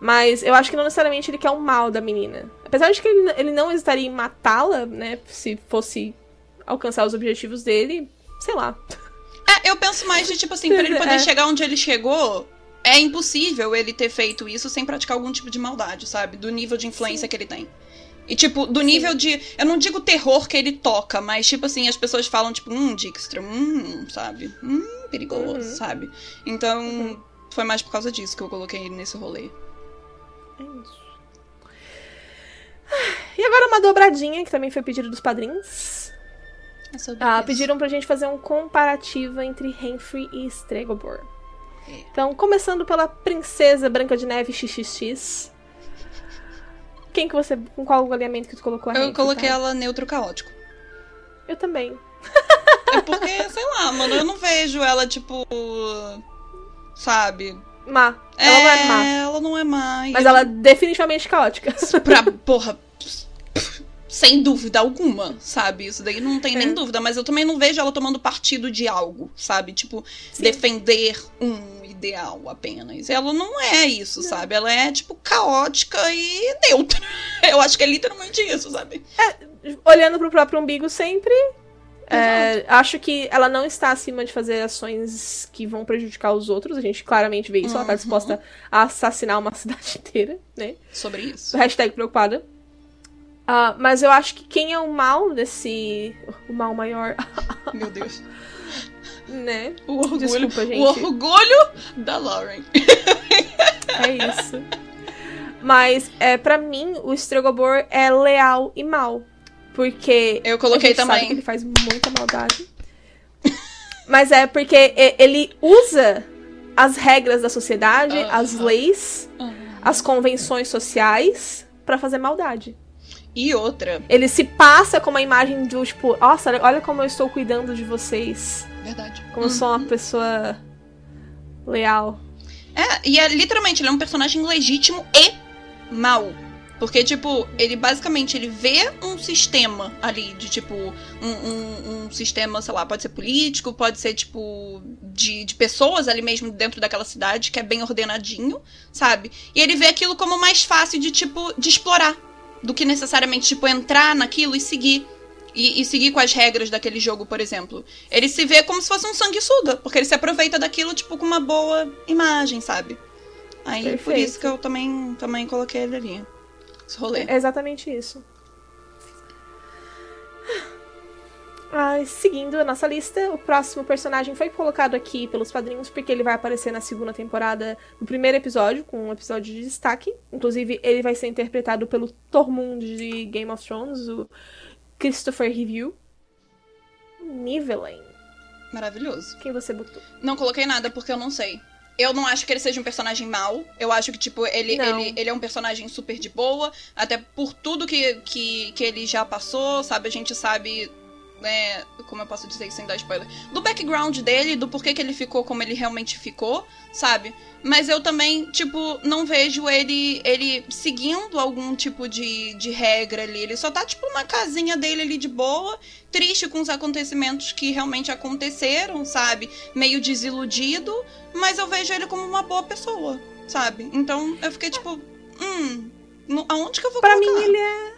Mas eu acho que não necessariamente ele quer o mal da menina. Apesar de que ele, ele não hesitaria em matá-la, né? Se fosse alcançar os objetivos dele, sei lá. É, eu penso mais de, tipo assim, pra ele poder É. chegar onde ele chegou, é impossível ele ter feito isso sem praticar algum tipo de maldade, sabe? Do nível de influência que ele tem. E, tipo, do nível de. Eu não digo terror que ele toca, mas, tipo assim, as pessoas falam, tipo, hum, Dijkstra, hum, sabe? Hum, perigoso, Uhum. sabe? Então, foi mais por causa disso que eu coloquei nesse rolê. É isso. E agora uma dobradinha, que também foi pedido dos padrinhos. É sobre Ah, isso. pediram pra gente fazer um comparativo entre Renfrey e Stregobor. É. Então, começando pela Princesa Branca de Neve XXX. Quem que você. Com qual alinhamento que tu colocou a Eu Renfrey, coloquei tá? ela neutro caótico. Eu também. É porque, sei lá, mano, eu não vejo ela, tipo. Sabe? Má. Ela não é má. Ela não é má. Mas eu- ela é definitivamente caótica. Pra, porra. Sem dúvida alguma, sabe? Isso daí não tem É. nem dúvida. Mas eu também não vejo ela tomando partido de algo, sabe? Tipo, Sim. defender um ideal apenas. Ela não é isso, sabe? Ela é, tipo, caótica e neutra. Eu acho que é literalmente isso, sabe? Olhando pro próprio umbigo sempre. é, acho que ela não está acima de fazer ações que vão prejudicar os outros. A gente claramente vê isso. Ela tá Uhum. disposta a assassinar uma cidade inteira, né? Sobre isso. Hashtag preocupada. Ah, mas eu acho que quem é o mal desse. O mal maior, Meu Deus. né? O orgulho. Desculpa, gente. O orgulho da Lauren. É isso. Mas, é, para mim, o Stregobor é leal e mal. Porque. Eu coloquei também. que ele faz muita maldade. Mas é porque ele usa as regras da sociedade, Aham. as leis, as convenções sociais pra fazer maldade. E outra. Ele se passa com uma imagem do tipo, nossa, olha como eu estou cuidando de vocês. Verdade. Como eu sou uma pessoa leal. É, e é literalmente, ele é um personagem legítimo e mal. Porque, tipo, ele basicamente ele vê um sistema ali de, tipo, um, um, um sistema, sei lá, pode ser político, pode ser, tipo, de, de pessoas ali mesmo dentro daquela cidade, que é bem ordenadinho, sabe? E ele vê aquilo como mais fácil de, tipo, de explorar. Do que necessariamente, tipo, entrar naquilo e seguir. E, e seguir com as regras daquele jogo, por exemplo. Ele se vê como se fosse um sanguessuga, porque ele se aproveita daquilo, tipo, com uma boa imagem, sabe? Aí, por Perfeito. isso que eu também, também coloquei ele ali. Esse rolê. É exatamente isso. Ah, seguindo a nossa lista, o próximo personagem foi colocado aqui pelos padrinhos porque ele vai aparecer na segunda temporada, no primeiro episódio, com um episódio de destaque. Inclusive, ele vai ser interpretado pelo Tormund de Game of Thrones, o Christopher Review. Nivelain. Maravilhoso. Quem você botou? Não coloquei nada porque eu não sei. Eu não acho que ele seja um personagem mau. Eu acho que, tipo, ele, Não. ele, ele é um personagem super de boa. Até por tudo que, que, que ele já passou, sabe? A gente sabe, né? Como eu posso dizer sem dar spoiler? Do background dele, do porquê que ele ficou como ele realmente ficou, sabe? Mas eu também, tipo, não vejo ele ele seguindo algum tipo de, de regra ali. Ele só tá, tipo, na casinha dele ali de boa, triste com os acontecimentos que realmente aconteceram, sabe? Meio desiludido, mas eu vejo ele como uma boa pessoa, sabe? Então eu fiquei tipo, hum, aonde que eu vou Pra colocar? mim, ele é.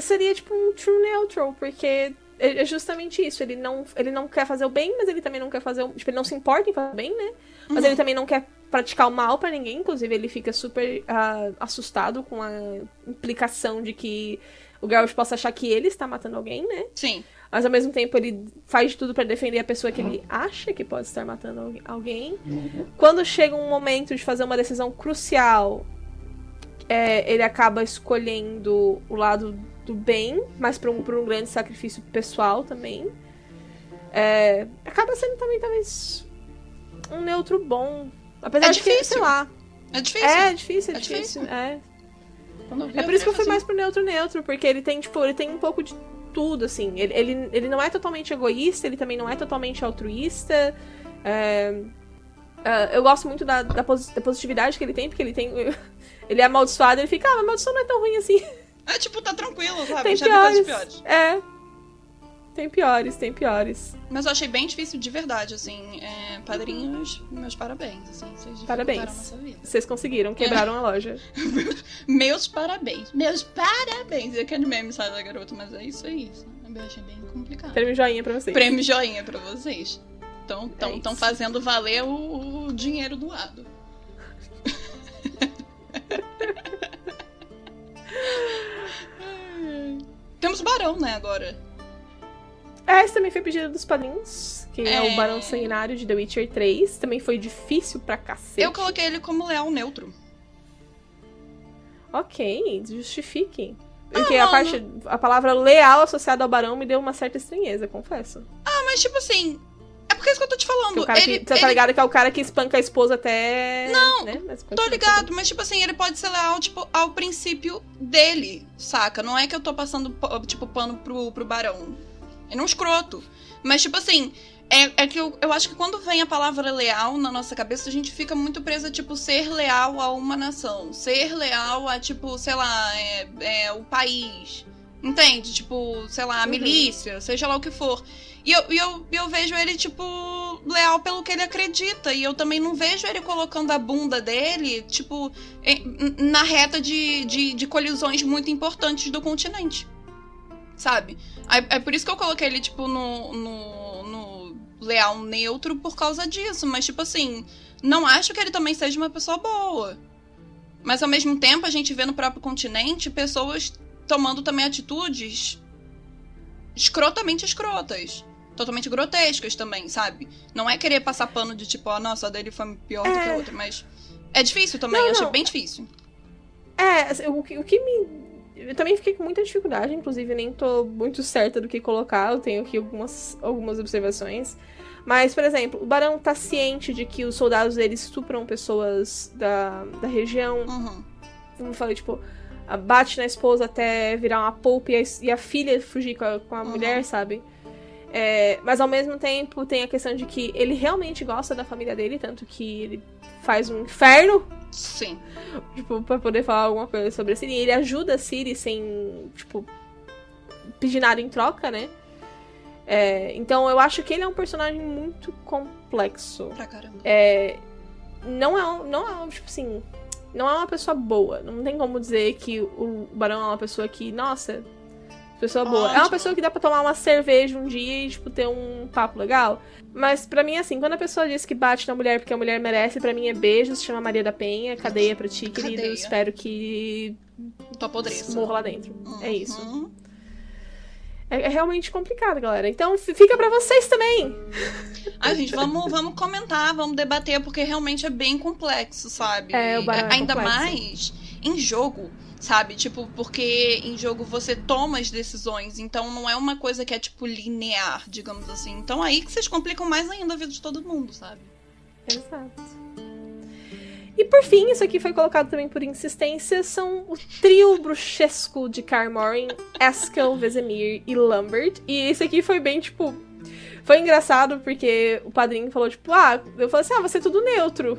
Seria tipo um true neutral, porque é é justamente isso. Ele não, ele não quer fazer o bem, mas ele também não quer fazer o. Tipo, ele não se importa em fazer o bem, né? Mas Uhum. ele também não quer praticar o mal pra ninguém. Inclusive, ele fica super ah, assustado com a implicação de que o Geralt possa achar que ele está matando alguém, né? Sim. Mas ao mesmo tempo ele faz de tudo pra defender a pessoa que ele acha que pode estar matando algu- alguém. Quando chega um momento de fazer uma decisão crucial, é, ele acaba escolhendo o lado do bem, mas por um, por um grande sacrifício pessoal também. É, acaba sendo também, talvez, um neutro bom. Apesar É de que, difícil. sei lá. É difícil. É difícil, é, É difícil. difícil. É. É por isso que eu fui assim, mais pro neutro neutro, porque ele tem, tipo, ele tem um pouco de tudo, assim. Ele, ele, ele não é totalmente egoísta, ele também não é totalmente altruísta. É, é, eu gosto muito da, da, da positividade que ele tem, porque ele tem. Ele é amaldiçoado, ele fica, ah, mas maldição não é tão ruim assim. É tipo, tá tranquilo, sabe? Tem Já vi coisas piores. piores. É. Tem piores, tem piores. Mas eu achei bem difícil de verdade, assim. É, padrinhos, meus parabéns, assim. Vocês Parabéns. Vocês conseguiram, quebraram a loja. Meus parabéns. Meus parabéns. Eu quero meme, sabe, da garota, mas é isso aí. sabe? Eu achei bem complicado. Prêmio joinha pra vocês. Prêmio joinha pra vocês. Estão tão, É tão fazendo valer o, o dinheiro doado. Temos Barão, né, agora. É, esse também foi pedido dos padrinhos, que é, É. o Barão Sanguinário de The Witcher 3. Também foi difícil pra cacete. Eu coloquei ele como leal neutro. Ok, justifiquem. Porque Ah, a parte. A palavra leal associada ao barão me deu uma certa estranheza, confesso. Ah, mas tipo assim. Porque é isso que eu tô te Que falando. cara ele, que. Você tá ele- ligado que é o cara que espanca a esposa até. Não, né? Mas Tô ligado, mas tipo assim, ele pode ser leal, tipo, ao princípio dele, saca? Não é que eu tô passando, pa- tipo, pano pro, pro barão. Ele é um escroto. Mas, tipo assim, é, é que eu, eu acho que quando vem a palavra leal na nossa cabeça, a gente fica muito presa, tipo, ser leal a uma nação. Ser leal a, tipo, sei lá, é, é, o país. Entende? Tipo, sei lá, a Uhum. milícia, seja lá o que for. E eu, eu, eu vejo ele, tipo, leal pelo que ele acredita. E eu também não vejo ele colocando a bunda dele, tipo, na reta de, de, de colisões muito importantes do continente. Sabe? É, é por isso que eu coloquei ele, tipo, no, no, no leal neutro por causa disso. Mas, tipo assim, não acho que ele também seja uma pessoa boa. Mas ao mesmo tempo, a gente vê no próprio continente pessoas tomando também atitudes escrotamente escrotas. Totalmente grotescas também, sabe? Não é querer passar pano de tipo, ah, nossa, a dele foi pior do que a É. outra, mas. É difícil também, Não, eu achei não. bem difícil. É, assim, o que, o que me. Eu também fiquei com muita dificuldade, inclusive nem tô muito certa do que colocar, eu tenho aqui algumas, algumas observações. Mas, por exemplo, o Barão tá ciente de que os soldados dele estupram pessoas da, da região. Uhum. Como eu falei, tipo, bate na esposa até virar uma polpa e a, e a filha fugir com a, com a Uhum. mulher, sabe? É, mas ao mesmo tempo tem a questão de que ele realmente gosta da família dele, tanto que ele faz um inferno Sim. tipo, pra poder falar alguma coisa sobre a Siri. Ele ajuda a Siri sem, tipo, pedir nada em troca, né? É, então eu acho que ele é um personagem muito complexo. Pra caramba. É, não é, um- não é, tipo assim, não é uma pessoa boa. Não tem como dizer que o Barão é uma pessoa que, nossa, pessoa boa. É uma Ótimo. pessoa que dá pra tomar uma cerveja um dia e, tipo, ter um papo legal. Mas pra mim, assim, quando a pessoa diz que bate na mulher porque a mulher merece, pra mim é beijo, se chama Maria da Penha, cadeia pra ti, querido. Espero que Tua podreça. morra lá dentro. É isso. Uhum. É, é realmente complicado, galera. Então fica pra vocês também. Ai, gente, vamos, vamos comentar, vamos debater, porque realmente é bem complexo, sabe? É, o é Ainda complexo. mais em jogo, sabe? Tipo, porque em jogo você toma as decisões, então não é uma coisa que é, tipo, linear, digamos assim. Então aí que vocês complicam mais ainda a vida de todo mundo, sabe? Exato. E por fim, isso aqui foi colocado também por insistência, são o trio bruxesco de Carmorin, Eskel, Vesemir e Lambert. E esse aqui foi bem, tipo... Foi engraçado porque o padrinho falou, tipo, ah, eu falei assim, ah, vai ser tudo neutro.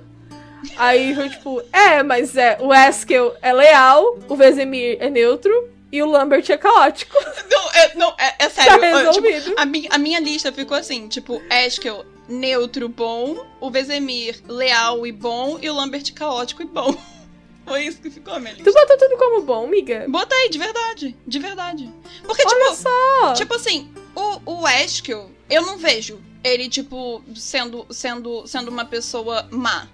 Aí foi tipo, é, mas é, o Eskel é leal, o Vesemir é neutro e o Lambert é caótico. Não, é, não, é, é Tá sério. eu, tipo, resolvido. a, minha, a minha lista ficou assim, tipo, Eskel, neutro, bom, o Vesemir, leal e bom, e o Lambert, caótico e bom. Foi isso que ficou a minha lista. Tu botou tudo como bom, miga? Botei, de verdade. De verdade. Porque, Olha tipo, só! tipo assim, o, o Eskel, eu não vejo ele, tipo, sendo, sendo, sendo uma pessoa má.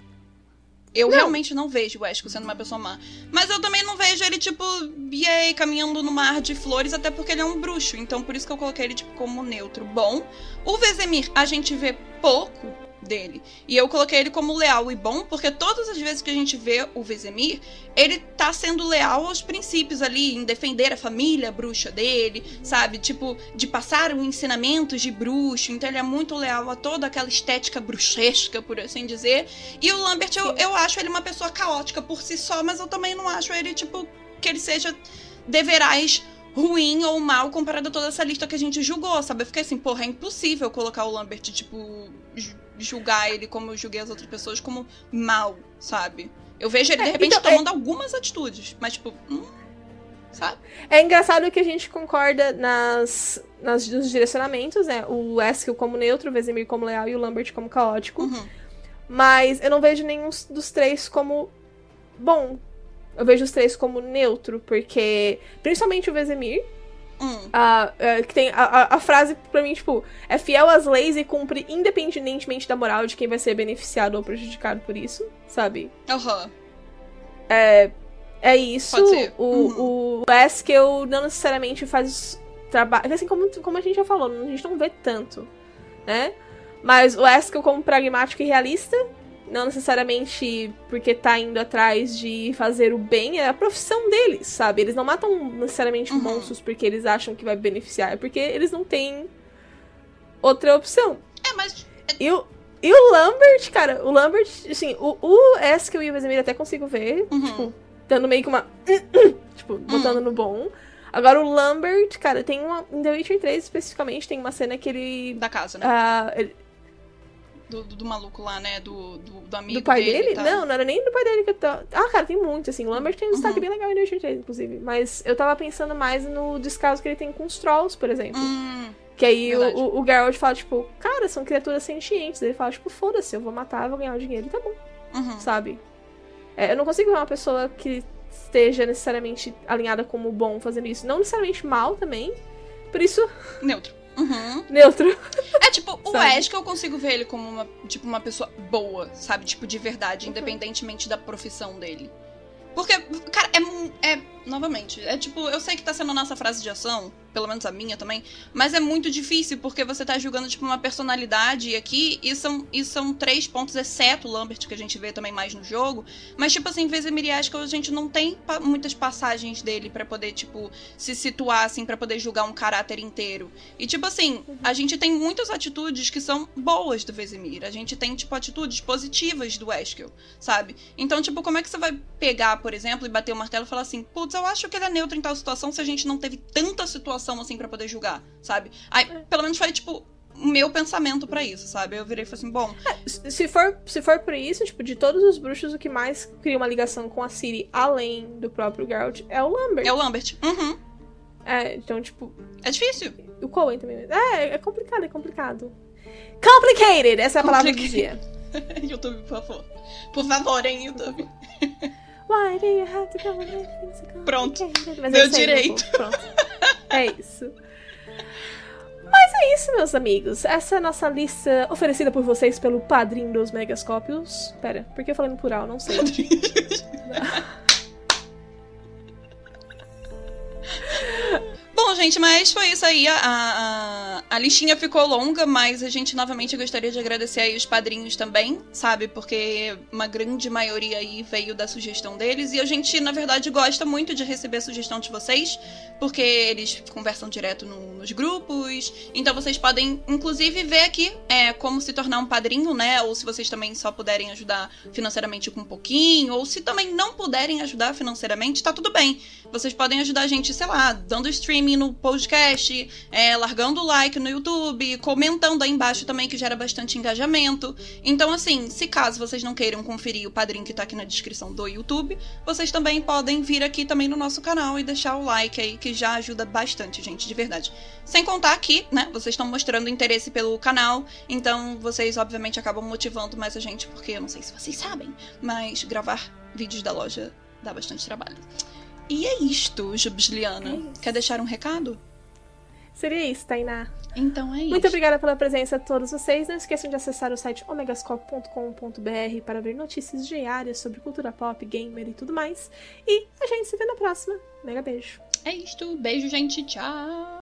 Eu Não. realmente não vejo o sendo uma pessoa má. Mas eu também não vejo ele, tipo, yay, caminhando no mar de flores, até porque ele é um bruxo. Então, por isso que eu coloquei ele, tipo, como neutro. Bom, o Vesemir, a gente vê pouco dele. E eu coloquei ele como leal e bom, porque todas as vezes que a gente vê o Vesemir, ele tá sendo leal aos princípios ali, em defender a família bruxa dele, sabe? Tipo, de passar os ensinamentos de bruxo. Então ele é muito leal a toda aquela estética bruxesca, por assim dizer. E o Lambert, eu, eu acho ele uma pessoa caótica por si só, mas eu também não acho ele, tipo, que ele seja deverás ruim ou mal comparado a toda essa lista que a gente julgou, sabe? Eu fiquei assim, porra, é impossível colocar o Lambert, tipo, julgar ele como eu julguei as outras pessoas como mal, sabe? Eu vejo ele, de é, repente, então, tomando é... algumas atitudes, mas, tipo, hum, sabe? É engraçado que a gente concorda nas, nas, nos direcionamentos, né? O Eskel como neutro, o Vesemir como leal e o Lambert como caótico. Uhum. Mas eu não vejo nenhum dos três como bom. Eu vejo os três como neutro, porque. Principalmente o Vesemir. Hum. A, a, que tem a, a, frase, pra mim, tipo, é fiel às leis e cumpre independentemente da moral de quem vai ser beneficiado ou prejudicado por isso, sabe? Aham. Uhum. É, é isso. O, uhum. o Eskel não necessariamente faz trabalho. Assim, como, como a gente já falou, a gente não vê tanto, né? Mas o Eskel como pragmático e realista, não necessariamente porque tá indo atrás de fazer o bem, é a profissão deles, sabe? Eles não matam necessariamente uhum. monstros porque eles acham que vai beneficiar, é porque eles não têm outra opção. É, mas. E o, e o Lambert, cara, o Lambert, assim, o, o Eskel e o Vesemir até consigo ver, uhum. tipo, dando meio que uma. tipo, botando uhum. no bom. Agora o Lambert, cara, tem uma. Em The Witcher 3 especificamente, tem uma cena que ele. Da casa, né? Uh, ele, do, do, do, maluco lá, né? Do, do, do amigo do pai dele? dele? Não, não era nem do pai dele que eu tô... Ah, cara, tem muito, assim. O Lambert tem um destaque uhum. bem legal em The Witcher 3, inclusive. Mas eu tava pensando mais no descaso que ele tem com os Trolls, por exemplo. Hum, que aí o, o, o Geralt fala, tipo, cara, são criaturas sentientes. Ele fala, tipo, foda-se, eu vou matar, vou ganhar o dinheiro e tá bom. Uhum. Sabe? É, eu não consigo ver uma pessoa que esteja necessariamente alinhada como bom fazendo isso. Não necessariamente mal também. Por isso. Neutro. Uhum. Neutro. É tipo, o Ash que eu consigo ver ele como uma, tipo, uma pessoa boa, sabe? Tipo, de verdade, uhum. independentemente da profissão dele. Porque, cara, é, é. Novamente, é tipo, eu sei que tá sendo a nossa frase de ação, pelo menos a minha também, mas é muito difícil porque você tá julgando, tipo, uma personalidade aqui e são, e são três pontos, exceto o Lambert, que a gente vê também mais no jogo. Mas, tipo assim, Vesemir acho que a gente não tem pa muitas passagens dele para poder, tipo, se situar, assim, para poder julgar um caráter inteiro. E, tipo assim, a gente tem muitas atitudes que são boas do Vesemir. A gente tem, tipo, atitudes positivas do Eskel, sabe? Então, tipo, como é que você vai pegar, por exemplo, e bater o martelo e falar assim, putz, eu acho que ele é neutro em tal situação se a gente não teve tanta situação assim para poder julgar, sabe? Aí, é. pelo menos foi, tipo, o meu pensamento para isso, sabe? Eu virei e falei assim, bom. É, se for, se for por isso, tipo, de todos os bruxos, o que mais cria uma ligação com a Ciri, além do próprio Geralt, é o Lambert. É o Lambert. Uhum. É, então, tipo. É difícil. O Cohen também. É, é complicado, é complicado. Complicated! Essa é a palavra do dia. YouTube, por favor. Por favor, hein, YouTube. Why do you have to go Pronto. Meu direito. Pronto. É isso. Mas é isso, meus amigos. Essa é a nossa lista oferecida por vocês pelo padrinho dos Megascópios. Pera, por que eu falei no plural? Não sei. Gente, mas foi isso aí. A, a, a, listinha ficou longa, mas a gente novamente gostaria de agradecer aí os padrinhos também, sabe? Porque uma grande maioria aí veio da sugestão deles. E a gente, na verdade, gosta muito de receber a sugestão de vocês, porque eles conversam direto no, nos grupos. Então vocês podem, inclusive, ver aqui é, como se tornar um padrinho, né? Ou se vocês também só puderem ajudar financeiramente com um pouquinho, ou se também não puderem ajudar financeiramente, tá tudo bem. Vocês podem ajudar a gente, sei lá, dando streaming no podcast, é, largando o like no YouTube, comentando aí embaixo também, que gera bastante engajamento. Então, assim, se caso vocês não queiram conferir o padrinho que tá aqui na descrição do YouTube, vocês também podem vir aqui também no nosso canal e deixar o like aí, que já ajuda bastante, gente, de verdade. Sem contar aqui, né, vocês estão mostrando interesse pelo canal, então vocês obviamente acabam motivando mais a gente, porque eu não sei se vocês sabem, mas gravar vídeos da loja dá bastante trabalho. E é isto, Jubiliana. É Quer deixar um recado? Seria isso, Tainá. Então é isso. Muito obrigada pela presença a todos vocês. Não esqueçam de acessar o site omegascope.com.br para ver notícias diárias sobre cultura pop, gamer e tudo mais. E a gente se vê na próxima. Mega beijo. É isto. Beijo, gente. Tchau.